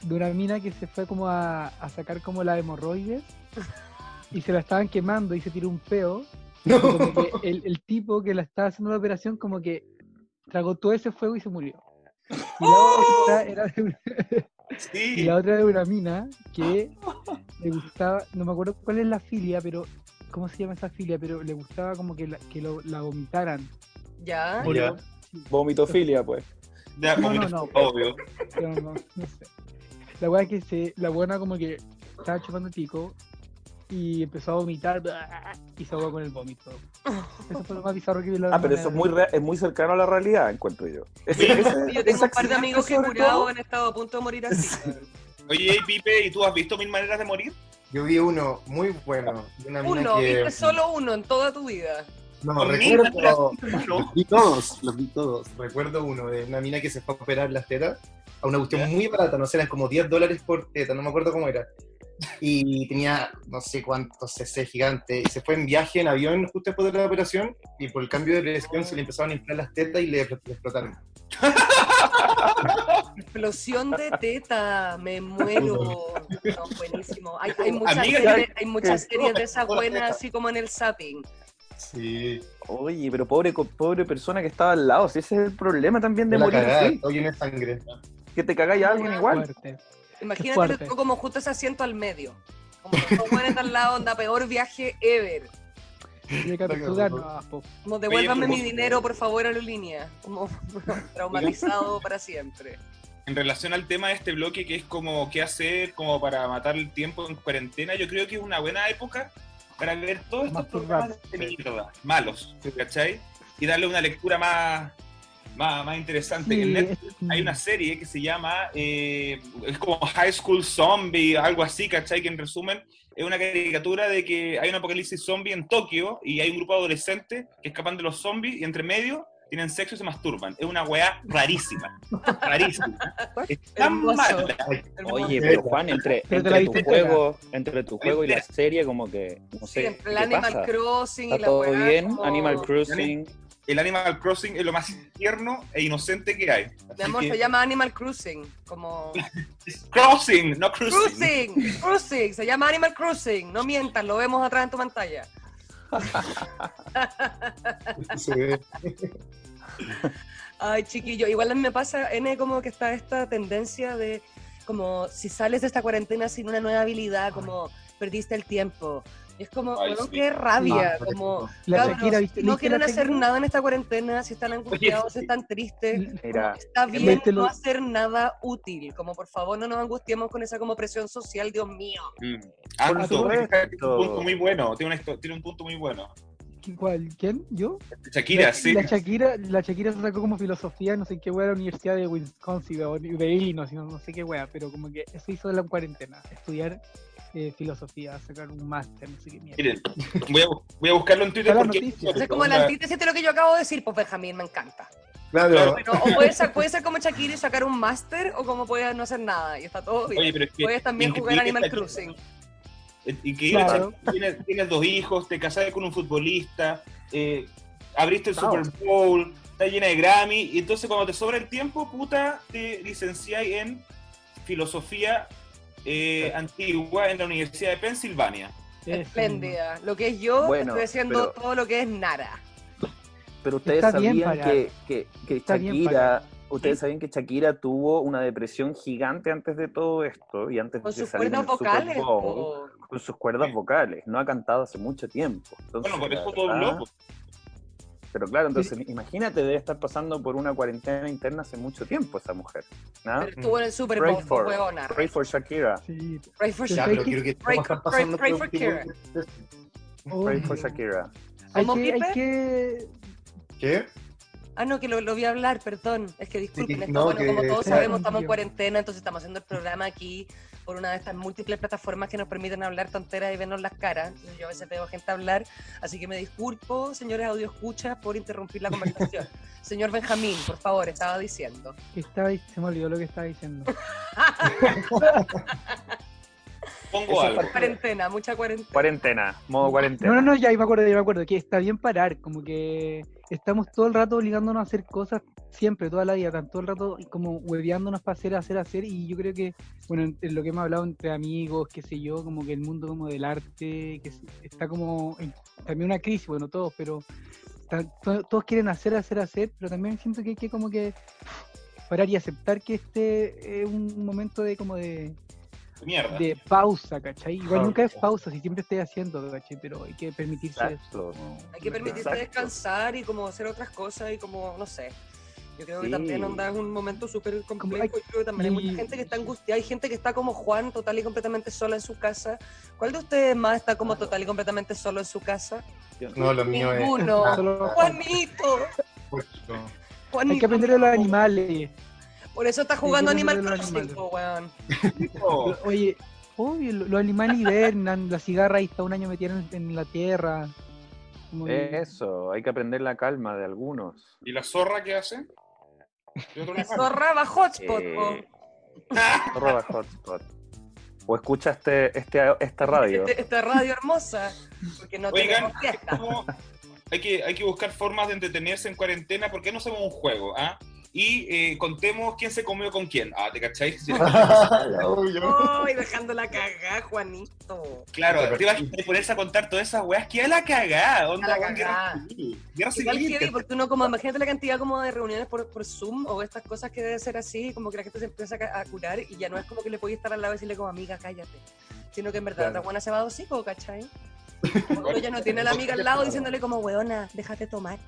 De una mina que se fue como a, a sacar como la hemorroides y se la estaban quemando y se tiró un peo. [LAUGHS] como que el, el tipo que la estaba haciendo la operación como que tragó todo ese fuego y se murió. Y la otra era de una, [LAUGHS] y Sí. la otra de una mina que le gustaba, no me acuerdo cuál es la filia, pero ¿cómo se llama esa filia? Pero le gustaba como que la, que lo- la vomitaran. Ya. Vomitofilia, pues. Ya, No, no, no. obvio. No, no, no sé. La weá es que se, la buena como que estaba chupando pico y empezó a vomitar y se ahogó con el vómito. [LAUGHS] Eso fue lo más bizarro que vi en la Ah, pero eso es muy, es muy cercano a la realidad, encuentro yo. Ese- ese- Yo tengo un par de amigos que todo- han estado a punto de morir así. Oye, Pipe, ¿y tú has visto Mil Maneras de Morir? Yo vi uno muy bueno. de Una mina Uno, que... viste solo uno en toda tu vida. No, recuerdo... Los vi todos, los vi todos. Recuerdo uno de una mina que se fue a operar las tetas a una cuestión Ya. muy barata, no sé, eran como 10 dólares por teta, no me acuerdo cómo era. Y tenía no sé cuántos cc gigante. Y se fue en viaje en avión justo después de la operación y por el cambio de presión se le empezaron a inflar las tetas y le, le explotaron. [LAUGHS] Explosión de teta, me muero. No, buenísimo. Hay, hay muchas, Amiga, series, hay muchas ¿qué? series de esas buenas, así como en el zapping. Sí. Oye, pero pobre, pobre persona que estaba al lado, si ese es el problema también de la morir cagada, sangre. Que te cagáis a alguien igual. fuerte. Imagínate fuerte. como justo ese asiento al medio. Como los dos buenos al lado, onda, peor viaje ever. Como devuélvame mi dinero, por favor, aerolínea. Como [LAUGHS] traumatizado para siempre. En relación al tema de este bloque, que es como qué hacer como para matar el tiempo en cuarentena, yo creo que es una buena época para ver todos estos programas de mierda, malos, ¿cachai? Y darle una lectura más, más, más interesante. Sí, en Netflix hay una serie que se llama, eh, es como High School Zombie, algo así, ¿cachai? Que en resumen es una caricatura de que hay un apocalipsis zombie en Tokio y hay un grupo de adolescentes que escapan de los zombies y entre medio tienen sexo y se masturban. Es una weá rarísima, [LAUGHS] rarísima. Es tan mala. Oye, pero Juan, entre, entre tu juego, entre tu juego y la serie, como que, no Sí, sé, entre ¿qué el Animal pasa? Crossing y ¿Está la todo weá, bien? como- Animal Crossing. El Animal Crossing es lo más tierno e inocente que hay. Así Mi amor, que- se llama Animal Cruising. Como. [LAUGHS] Crossing, no cruising. Cruising, cruising, se llama Animal Cruising. No mientas, lo vemos atrás en tu pantalla. Ay, chiquillo, igual a mí me pasa, N, como que está esta tendencia de, como, si sales de esta cuarentena sin una nueva habilidad, como, perdiste el tiempo. Es como, Ay, bueno, sí. qué rabia, Ah, como, La cabros, Shakira, ¿viste- no viste quieren la hacer Shakira? nada en esta cuarentena, si están angustiados, si están tristes, Mira, está bien vete no hacer nada útil, como, por favor, no nos angustiemos con esa como presión social, Dios mío. Mm. Ah, no, tiene un punto muy bueno. Tiene, una tiene un punto muy bueno. ¿Cuál? ¿Quién? ¿Yo? Shakira, la, sí. La Shakira, la Shakira se sacó como filosofía, no sé qué wea, de la Universidad de Wisconsin o de Illinois, no, no sé qué wea, pero como que eso hizo de la cuarentena, estudiar eh, filosofía, sacar un máster, no sé qué mierda. Miren, voy a, voy a buscarlo en Twitter porque. noticia. Entonces, como la antítesis de lo que yo acabo de decir, pues Benjamín, me encanta. Claro. Bueno, o puede ser, puede ser como Shakira y sacar un máster, o como puedes no hacer nada, y está todo bien. Oye, pero es que. puedes también jugar Animal. Eh, Increíble, Claro. Tienes, tienes dos hijos, te casaste con un futbolista, eh, abriste el. Super Bowl, está llena de Grammy, y entonces cuando te sobra el tiempo, puta, te licenciáis en filosofía eh, antigua en la Universidad de Pensilvania. Espléndida. Lo que es yo, Bueno, estoy haciendo pero- todo lo que es Nara. Pero ustedes Está sabían que, que, que Shakira, ustedes sabían que Shakira tuvo una depresión gigante antes de todo esto y antes Con de sus salir cuerdas vocales. Bowl, con sus cuerdas vocales. No ha cantado hace mucho tiempo. Entonces, Bueno, por eso todo verdad- loco. Pero claro, entonces imagínate, debe estar pasando por una cuarentena interna hace mucho tiempo esa mujer. ¿no? Pero estuvo en el Super Pray Bowl, for, huevona. pray for Shakira. Sí. Pray for Ya, Shakira. que Pray- for un tipo Kira. de- Pray for. Shakira. Hay ¿Cómo, que, hay Pipe? que... ¿Qué? Ah, no, que lo, lo vi hablar, perdón. Es que disculpen, Sí, esto, no, bueno, que- como todos sabemos, estamos en cuarentena, entonces estamos haciendo el programa aquí por una de estas múltiples plataformas que nos permiten hablar tonteras y vernos las caras. Yo a veces veo gente hablar, así que me disculpo, señores audio escuchas, por interrumpir la conversación. [LAUGHS] Señor Benjamín, por favor, estaba diciendo. que estaba, se me olvidó lo que estaba diciendo. [LAUGHS] Pongo algo. Cuarentena, mucha cuarentena. Cuarentena, modo cuarentena. No, no, no, ya me acuerdo, ya me acuerdo, que está bien parar, como que estamos todo el rato obligándonos a hacer cosas siempre, toda la vida, están todo el rato como hueveándonos para hacer, hacer, hacer, y yo creo que, bueno, en, lo que hemos hablado entre amigos, qué sé yo, como que el mundo como del arte, que está como en también una crisis, bueno, todos, pero todos quieren hacer, hacer, hacer, pero también siento que hay que como que parar y aceptar que este es un momento de como de Mierda. de pausa, ¿cachai? Igual Pausa. nunca es pausa, si siempre estoy haciendo, ¿cachai? Pero hay que permitirse Exacto. eso. Hay que permitirse Exacto. descansar y como hacer otras cosas y como, no sé. Yo creo que Sí. también onda es un momento súper complejo. hay- Yo creo que también hay y- mucha gente que está angustiada. Hay gente que está como Juan, total y completamente sola en su casa. ¿Cuál de ustedes más está como total y completamente solo en su casa? No, lo mío es. Ninguno. [LAUGHS] Juanito. Juanito. Hay que aprender de los animales. Por eso está jugando Hay que Animal Crossing, weón. Oh, [LAUGHS] Oye, obvio, lo- los animales hibernan, la cigarra ahí está un año metida en, en la tierra. Eso, hay que aprender la calma de algunos. ¿Y la zorra qué hace? ¿Y otro La zorra va hotspot, po. Eh, Roba hotspot. O escucha este, este, esta radio. Este- esta radio hermosa. Porque no Oigan, tenemos fiesta. hay, que, hay que buscar formas de entretenerse en cuarentena. ¿Por qué no hacemos un juego? ah? Y eh, contemos quién se comió con quién. Ah, ¿te cacháis? Sí. [LAUGHS] Ay, dejando la cagada, Juanito. Claro, te ibas a ponerse a contar todas esas weas que a la cagada. Onda, A la cagada. civil. Guerra civil. porque uno como, imagínate la cantidad como de reuniones por, por Zoom o estas cosas que debe ser así, como que la gente se empieza a, curar y ya no es como que le podías estar al lado y decirle como amiga, cállate. Sino que en verdad Claro. la buena se va a hocico, ¿cachai? [LAUGHS] Uno ya no tiene a la amiga al lado diciéndole como, weona, déjate tomar.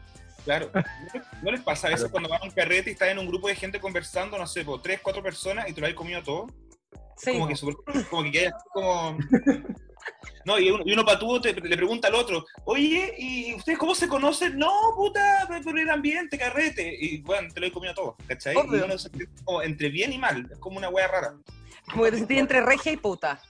Claro. [LAUGHS] ¿No les pasa a veces cuando van a un carrete y están en un grupo de gente conversando, no sé, por tres, cuatro personas y te lo has comido todo? Sí. Como que, como que queda así como... No, y uno, y uno patudo te- le pregunta al otro, oye, ¿y ustedes cómo se conocen? No, puta, por el ambiente, carrete. Y bueno, te lo he comido todo, ¿cachai? Y Obvio. uno se siente como entre bien y mal, es como una wea rara. Como que te sentís entre regia y puta.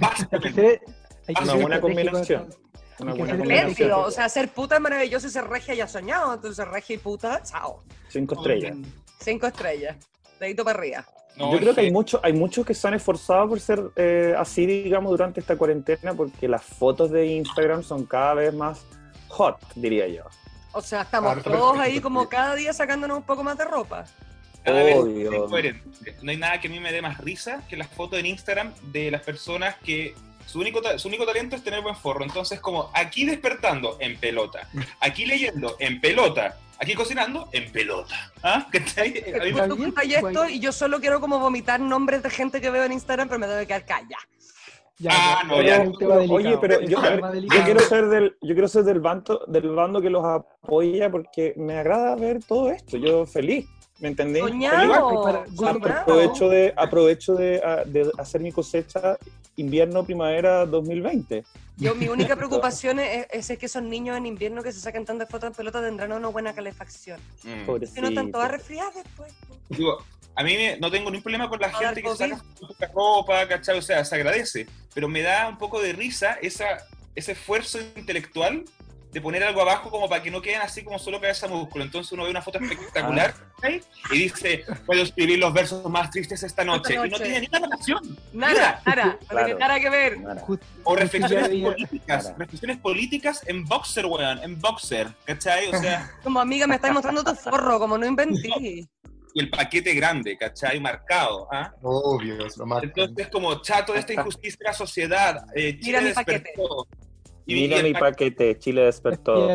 Básicamente. Se- hay que Una ser buena combinación. con- Una buena combinación. O sea, ser puta es maravilloso y ser regia ya soñado, entonces regia y puta, chao. Cinco estrellas. Cinco estrellas. Dedito para arriba. No, Yo creo que hay es muchos hay muchos que se han esforzado por ser eh, así, digamos, durante esta cuarentena, porque las fotos de Instagram son cada vez más hot, diría yo. O sea, estamos todos ahí como cada día sacándonos un poco más de ropa. Cada vez Obvio. es coherente. No hay nada que a mí me dé más risa que las fotos en Instagram de las personas que su único, ta- su único talento es tener buen forro. Entonces, como aquí despertando en pelota, aquí leyendo en pelota, aquí cocinando en pelota. ¿Ah? Me- Está pues. esto y yo solo quiero como vomitar nombres de gente que veo en Instagram, pero me debo quedar calla. Ya, Ah, no, ya. es un tema delicado, Oye, pero yo, yo quiero ser del, yo quiero ser del bando, del bando que los apoya porque me agrada ver todo esto. Yo feliz, ¿me para- soñado. Aprovecho de, aprovecho de, a- de hacer mi cosecha invierno-primavera 2020. Yo, mi única [LAUGHS] preocupación es, es que esos niños en invierno que se sacan tantas fotos en pelota tendrán una buena calefacción. Mm. Si no están todas resfriadas después. Digo, a mí me- no tengo ningún problema con la gente que saca poca ropa, ¿cachai? O sea, se agradece. Pero me da un poco de risa esa, ese esfuerzo intelectual de poner algo abajo como para que no queden así como solo cabeza músculo. Entonces uno ve una foto espectacular ¿cachai? y dice, puedo escribir los versos más tristes esta noche. Esta Y no tiene ni una relación. Nada, nada, no tiene nada que ver. Nada. O reflexiones políticas. Reflexiones políticas en boxer, weón. En boxer. ¿Cachai? O sea, [LAUGHS] Como amiga, me estáis mostrando tu forro, como no inventé. y el paquete grande, ¿cachai? Marcado. ¿ah? Obvio, es lo más. Entonces, como chato de esta injusticia de la sociedad, eh, Mira mi paquete. despertó. Y, [LAUGHS] mi paquete, Chile despertó.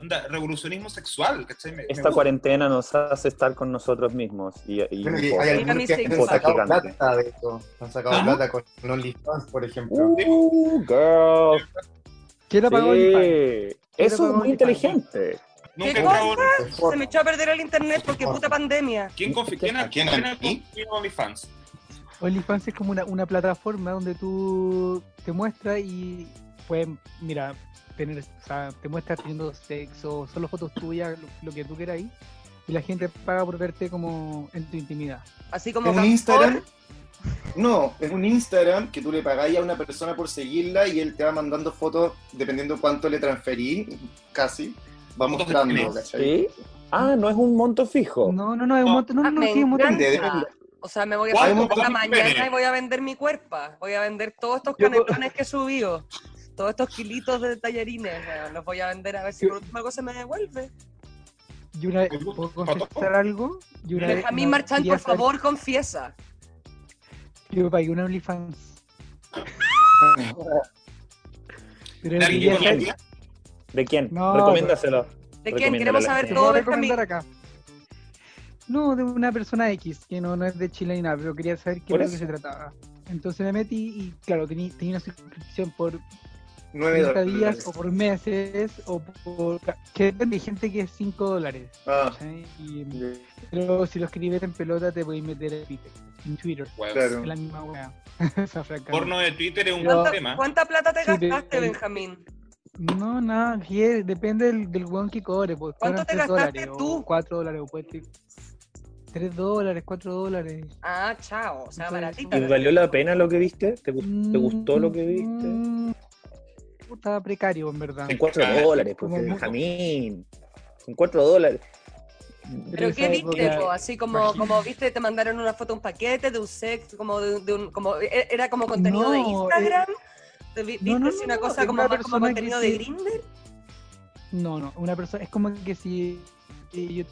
Onda, revolucionismo sexual, ¿cachai? Me- me Esta gusta. cuarentena nos hace estar con nosotros mismos. Y, y un y hay algunos que han sacado Gigante. plata de esto. Han sacado ¿Ah? plata con OnlyFans, por ejemplo. Uh, girl. ¿Quién apagó? Sí. Eso es muy inteligente. ¿Qué entrado- Se me echó a perder el internet porque puta pandemia. ¿Quién confi- quién ha- ¿A quién? quién ¿A ha mí? construido OnlyFans? OnlyFans es como una, una plataforma donde tú te muestras y puedes, mira, tener, o sea, te muestras teniendo sexo, solo fotos tuyas, lo, lo que tú quieras y la gente paga por verte como en tu intimidad. Así como En un Instagram. No, es un Instagram que tú le pagáis a una persona por seguirla y él te va mandando fotos dependiendo cuánto le transferí, casi. Va mostrando. ¿Sí? Ah, no es un monto fijo. No, no, no, es un No. montón, no, no, me sí, es un depende. O sea, me voy a ¿Cuánto hacer esta cuesta mi mañana y voy a vender mi cuerpo. Voy a vender todos estos canetones que he subido. Todos estos kilitos de tallarines. los voy a vender a ver si por último algo se me devuelve. Y una vez, Me gusta, ¿puedo confesar algo? Y una vez- Benjamín una- Marchand, por favor, confiesa. Yo pagué una OnlyFans. [LAUGHS] Pero ¿De ¿De quién? No, Recomiéndaselo. ¿De quién? Queremos a saber todo, Benjamín. acá. No, de una persona X, que no, no es de Chile ni nada, pero quería saber qué que eso. se trataba. Entonces me metí y, claro, tenía, tenía una suscripción por 9 30 dólares. días o por meses o por... Que depende, hay gente que es 5 dólares. Ah. Y- pero si lo escribes en pelota te podéis meter en Twitter. En Twitter. Weón. claro. Es la misma weá. [LAUGHS] Porno de Twitter es un Pero- buen ¿Cuánta, tema. cuánta plata te Sí, gastaste, el- Benjamín? No, nada, que depende del, del weón que cobre. Pues, ¿Cuánto te 3 gastaste dólares, tú? O 4 dólares, o puede ser 3 dólares, 4 dólares. Ah, chao, o sea, baratita. ¿Y valió la pena lo que viste? ¿Te, te gustó lo que viste? Estaba precario, en verdad. En 4 dólares, Como porque mu- Benjamín. En 4 dólares. ¿Pero qué viste, po? Así como, como viste, te mandaron una foto, un paquete de un sex, como de, de un, como, e- era como contenido de No, Instagram. ¿Te vi- no, ¿Viste no, así no, una no, cosa como una más como contenido de sí- Grindr? No, no, una persona, es como que si eh, yo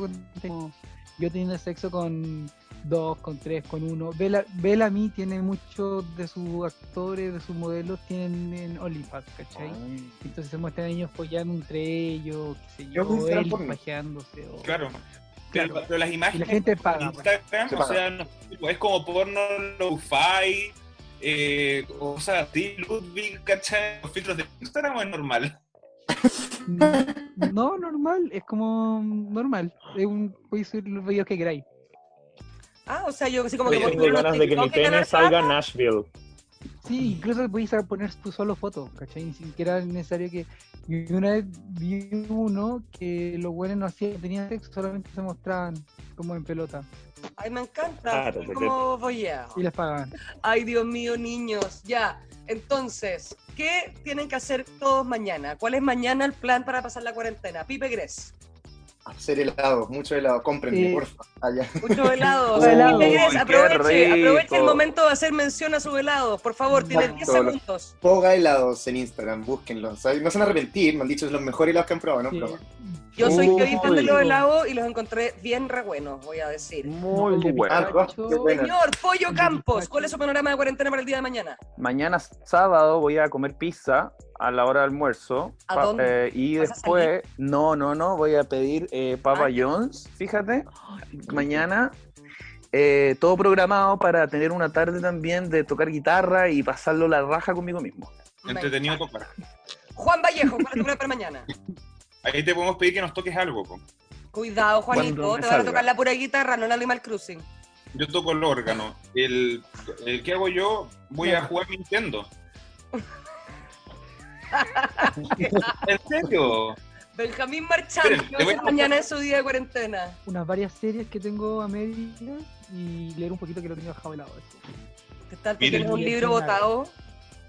contenido, yo teniendo sexo con dos, con tres, con uno. Bella, Bella a mí tiene muchos de sus actores, de sus modelos, tienen en OnlyFans, ¿cachai? Entonces se muestran ellos follando entre ellos, qué sé Yo yo, él pajeándose. O... Claro. Claro. Pero, pero las imágenes la gente en paga. pues. Instagram, Se o sea, no- es como porno low-fi, eh, o sea, Steve Ludwig, ¿cachai? Los filtros de Instagram o es normal. [LAUGHS] No, normal, es como normal. Es un, podéis subir los videos que queráis. Ah, o sea, yo así como Oye, que tengo ganas de que mi pene salga a. Nashville. Sí, incluso podéis poner tú solo fotos, ¿cachai? Ni siquiera es necesario que. y Una vez vi uno que los buenos no hacían, tenían sexo, solamente se mostraban como en pelota Ay, me encanta. Porque- como voyeo. y les pagaban. Ay, Dios mío, niños. Ya. Entonces, ¿qué tienen que hacer todos mañana? ¿Cuál es mañana el plan para pasar la cuarentena? Pipe Gres. Hacer helado, mucho helado. Cómprenme, porfa. Allá. Muchos [LAUGHS] helados. Uy, Pipe qué Gres, aproveche, aproveche el momento de hacer mención a sus helados. Por favor, tiene 10 Exacto. segundos. Poga helados en Instagram, búsquenlos. ¿sabes? No se van a arrepentir, me han dicho es los mejores helados que han probado, ¿no? Sí. Yo soy que de los helados y los encontré bien re buenos, voy a decir. Muy el de bueno. Ah. Señor Pollo Campos. ¿cuál es su panorama de cuarentena para el día de mañana? Mañana sábado voy a comer pizza a la hora de almuerzo. ¿A dónde? eh, y ¿Vas a después, no, no, no, voy a pedir eh, Papa Ah, ya. John's, fíjate, mañana. eh, todo programado para tener una tarde también de tocar guitarra y pasarlo la raja conmigo mismo. Entretenido tocar. Juan Vallejo, ¿cuál es tu para mañana? [LAUGHS] Ahí te podemos pedir que nos toques algo. po. Cuidado, Juanito, te van a tocar la pura guitarra, no el Animal Cruising. Yo toco el órgano. El, el que hago yo, voy a jugar Nintendo. [LAUGHS] ¿En serio? Benjamín Marchand, ¿qué va a mañana en su día de cuarentena? unas varias series que tengo a medias y leer un poquito que lo tengo dejado de lado. eso. ¿Qué tal? ¿Tú Miren. tienes un libro votado?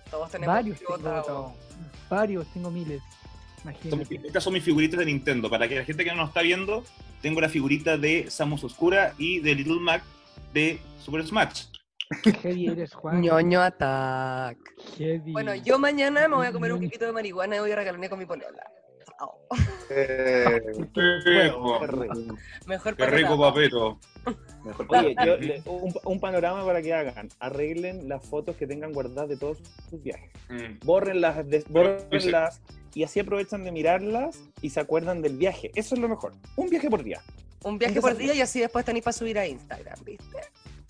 Todos tenemos Varios un libro votado. Varios, tengo miles. Son Imagínate. mis- estas son mis figuritas de Nintendo. Para que la gente que no nos está viendo, tengo la figurita de Samus Oscura y de Little Mac de Super Smash. Heavy eres, Juan. Ñoño Attack. Heavy. Bueno, yo mañana me voy a comer un piquito de marihuana y voy a regalarme con mi polola. Chao. Eh, Qué rico, Qué rico. Mejor qué rico papito. Mejor Oye, yo le- un, un panorama para que hagan. Arreglen las fotos que tengan guardadas de todos sus viajes. Mm. Bórrenlas, des- Sí. bórrenlas y así aprovechan de mirarlas y se acuerdan del viaje. Eso es lo mejor. Un viaje por día. Un viaje por día y así después tenéis para subir a Instagram, ¿viste?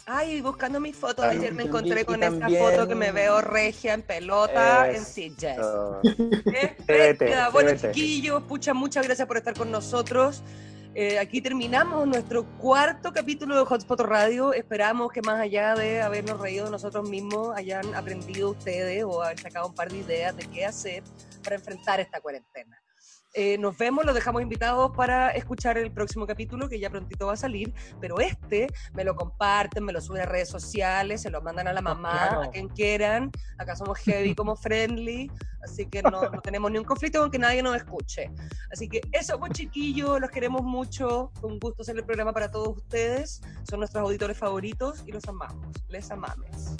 Ay, buscando mis fotos. Ah, Ayer me encontré con también- foto que me veo regia en pelota en Es-. Ah, ¿Eh? [LAUGHS] Queda Bueno, chiquillos, pucha, muchas gracias por estar con nosotros. Eh, aquí terminamos nuestro cuarto capítulo de Hotspot Radio. Esperamos que más allá de habernos reído de nosotros mismos, hayan aprendido ustedes o haber sacado un par de ideas de qué hacer para enfrentar esta cuarentena. Eh, nos vemos, los dejamos invitados para escuchar el próximo capítulo que ya prontito va a salir, pero este me lo comparten, me lo suben a redes sociales, se lo mandan a la mamá, claro. a quien quieran. Acá somos heavy como friendly, así que no, no tenemos ni un conflicto con que nadie nos escuche. Así que eso, pues chiquillos, los queremos mucho. Fue un gusto hacer el programa para todos ustedes. Son nuestros auditores favoritos y los amamos. Les amamos.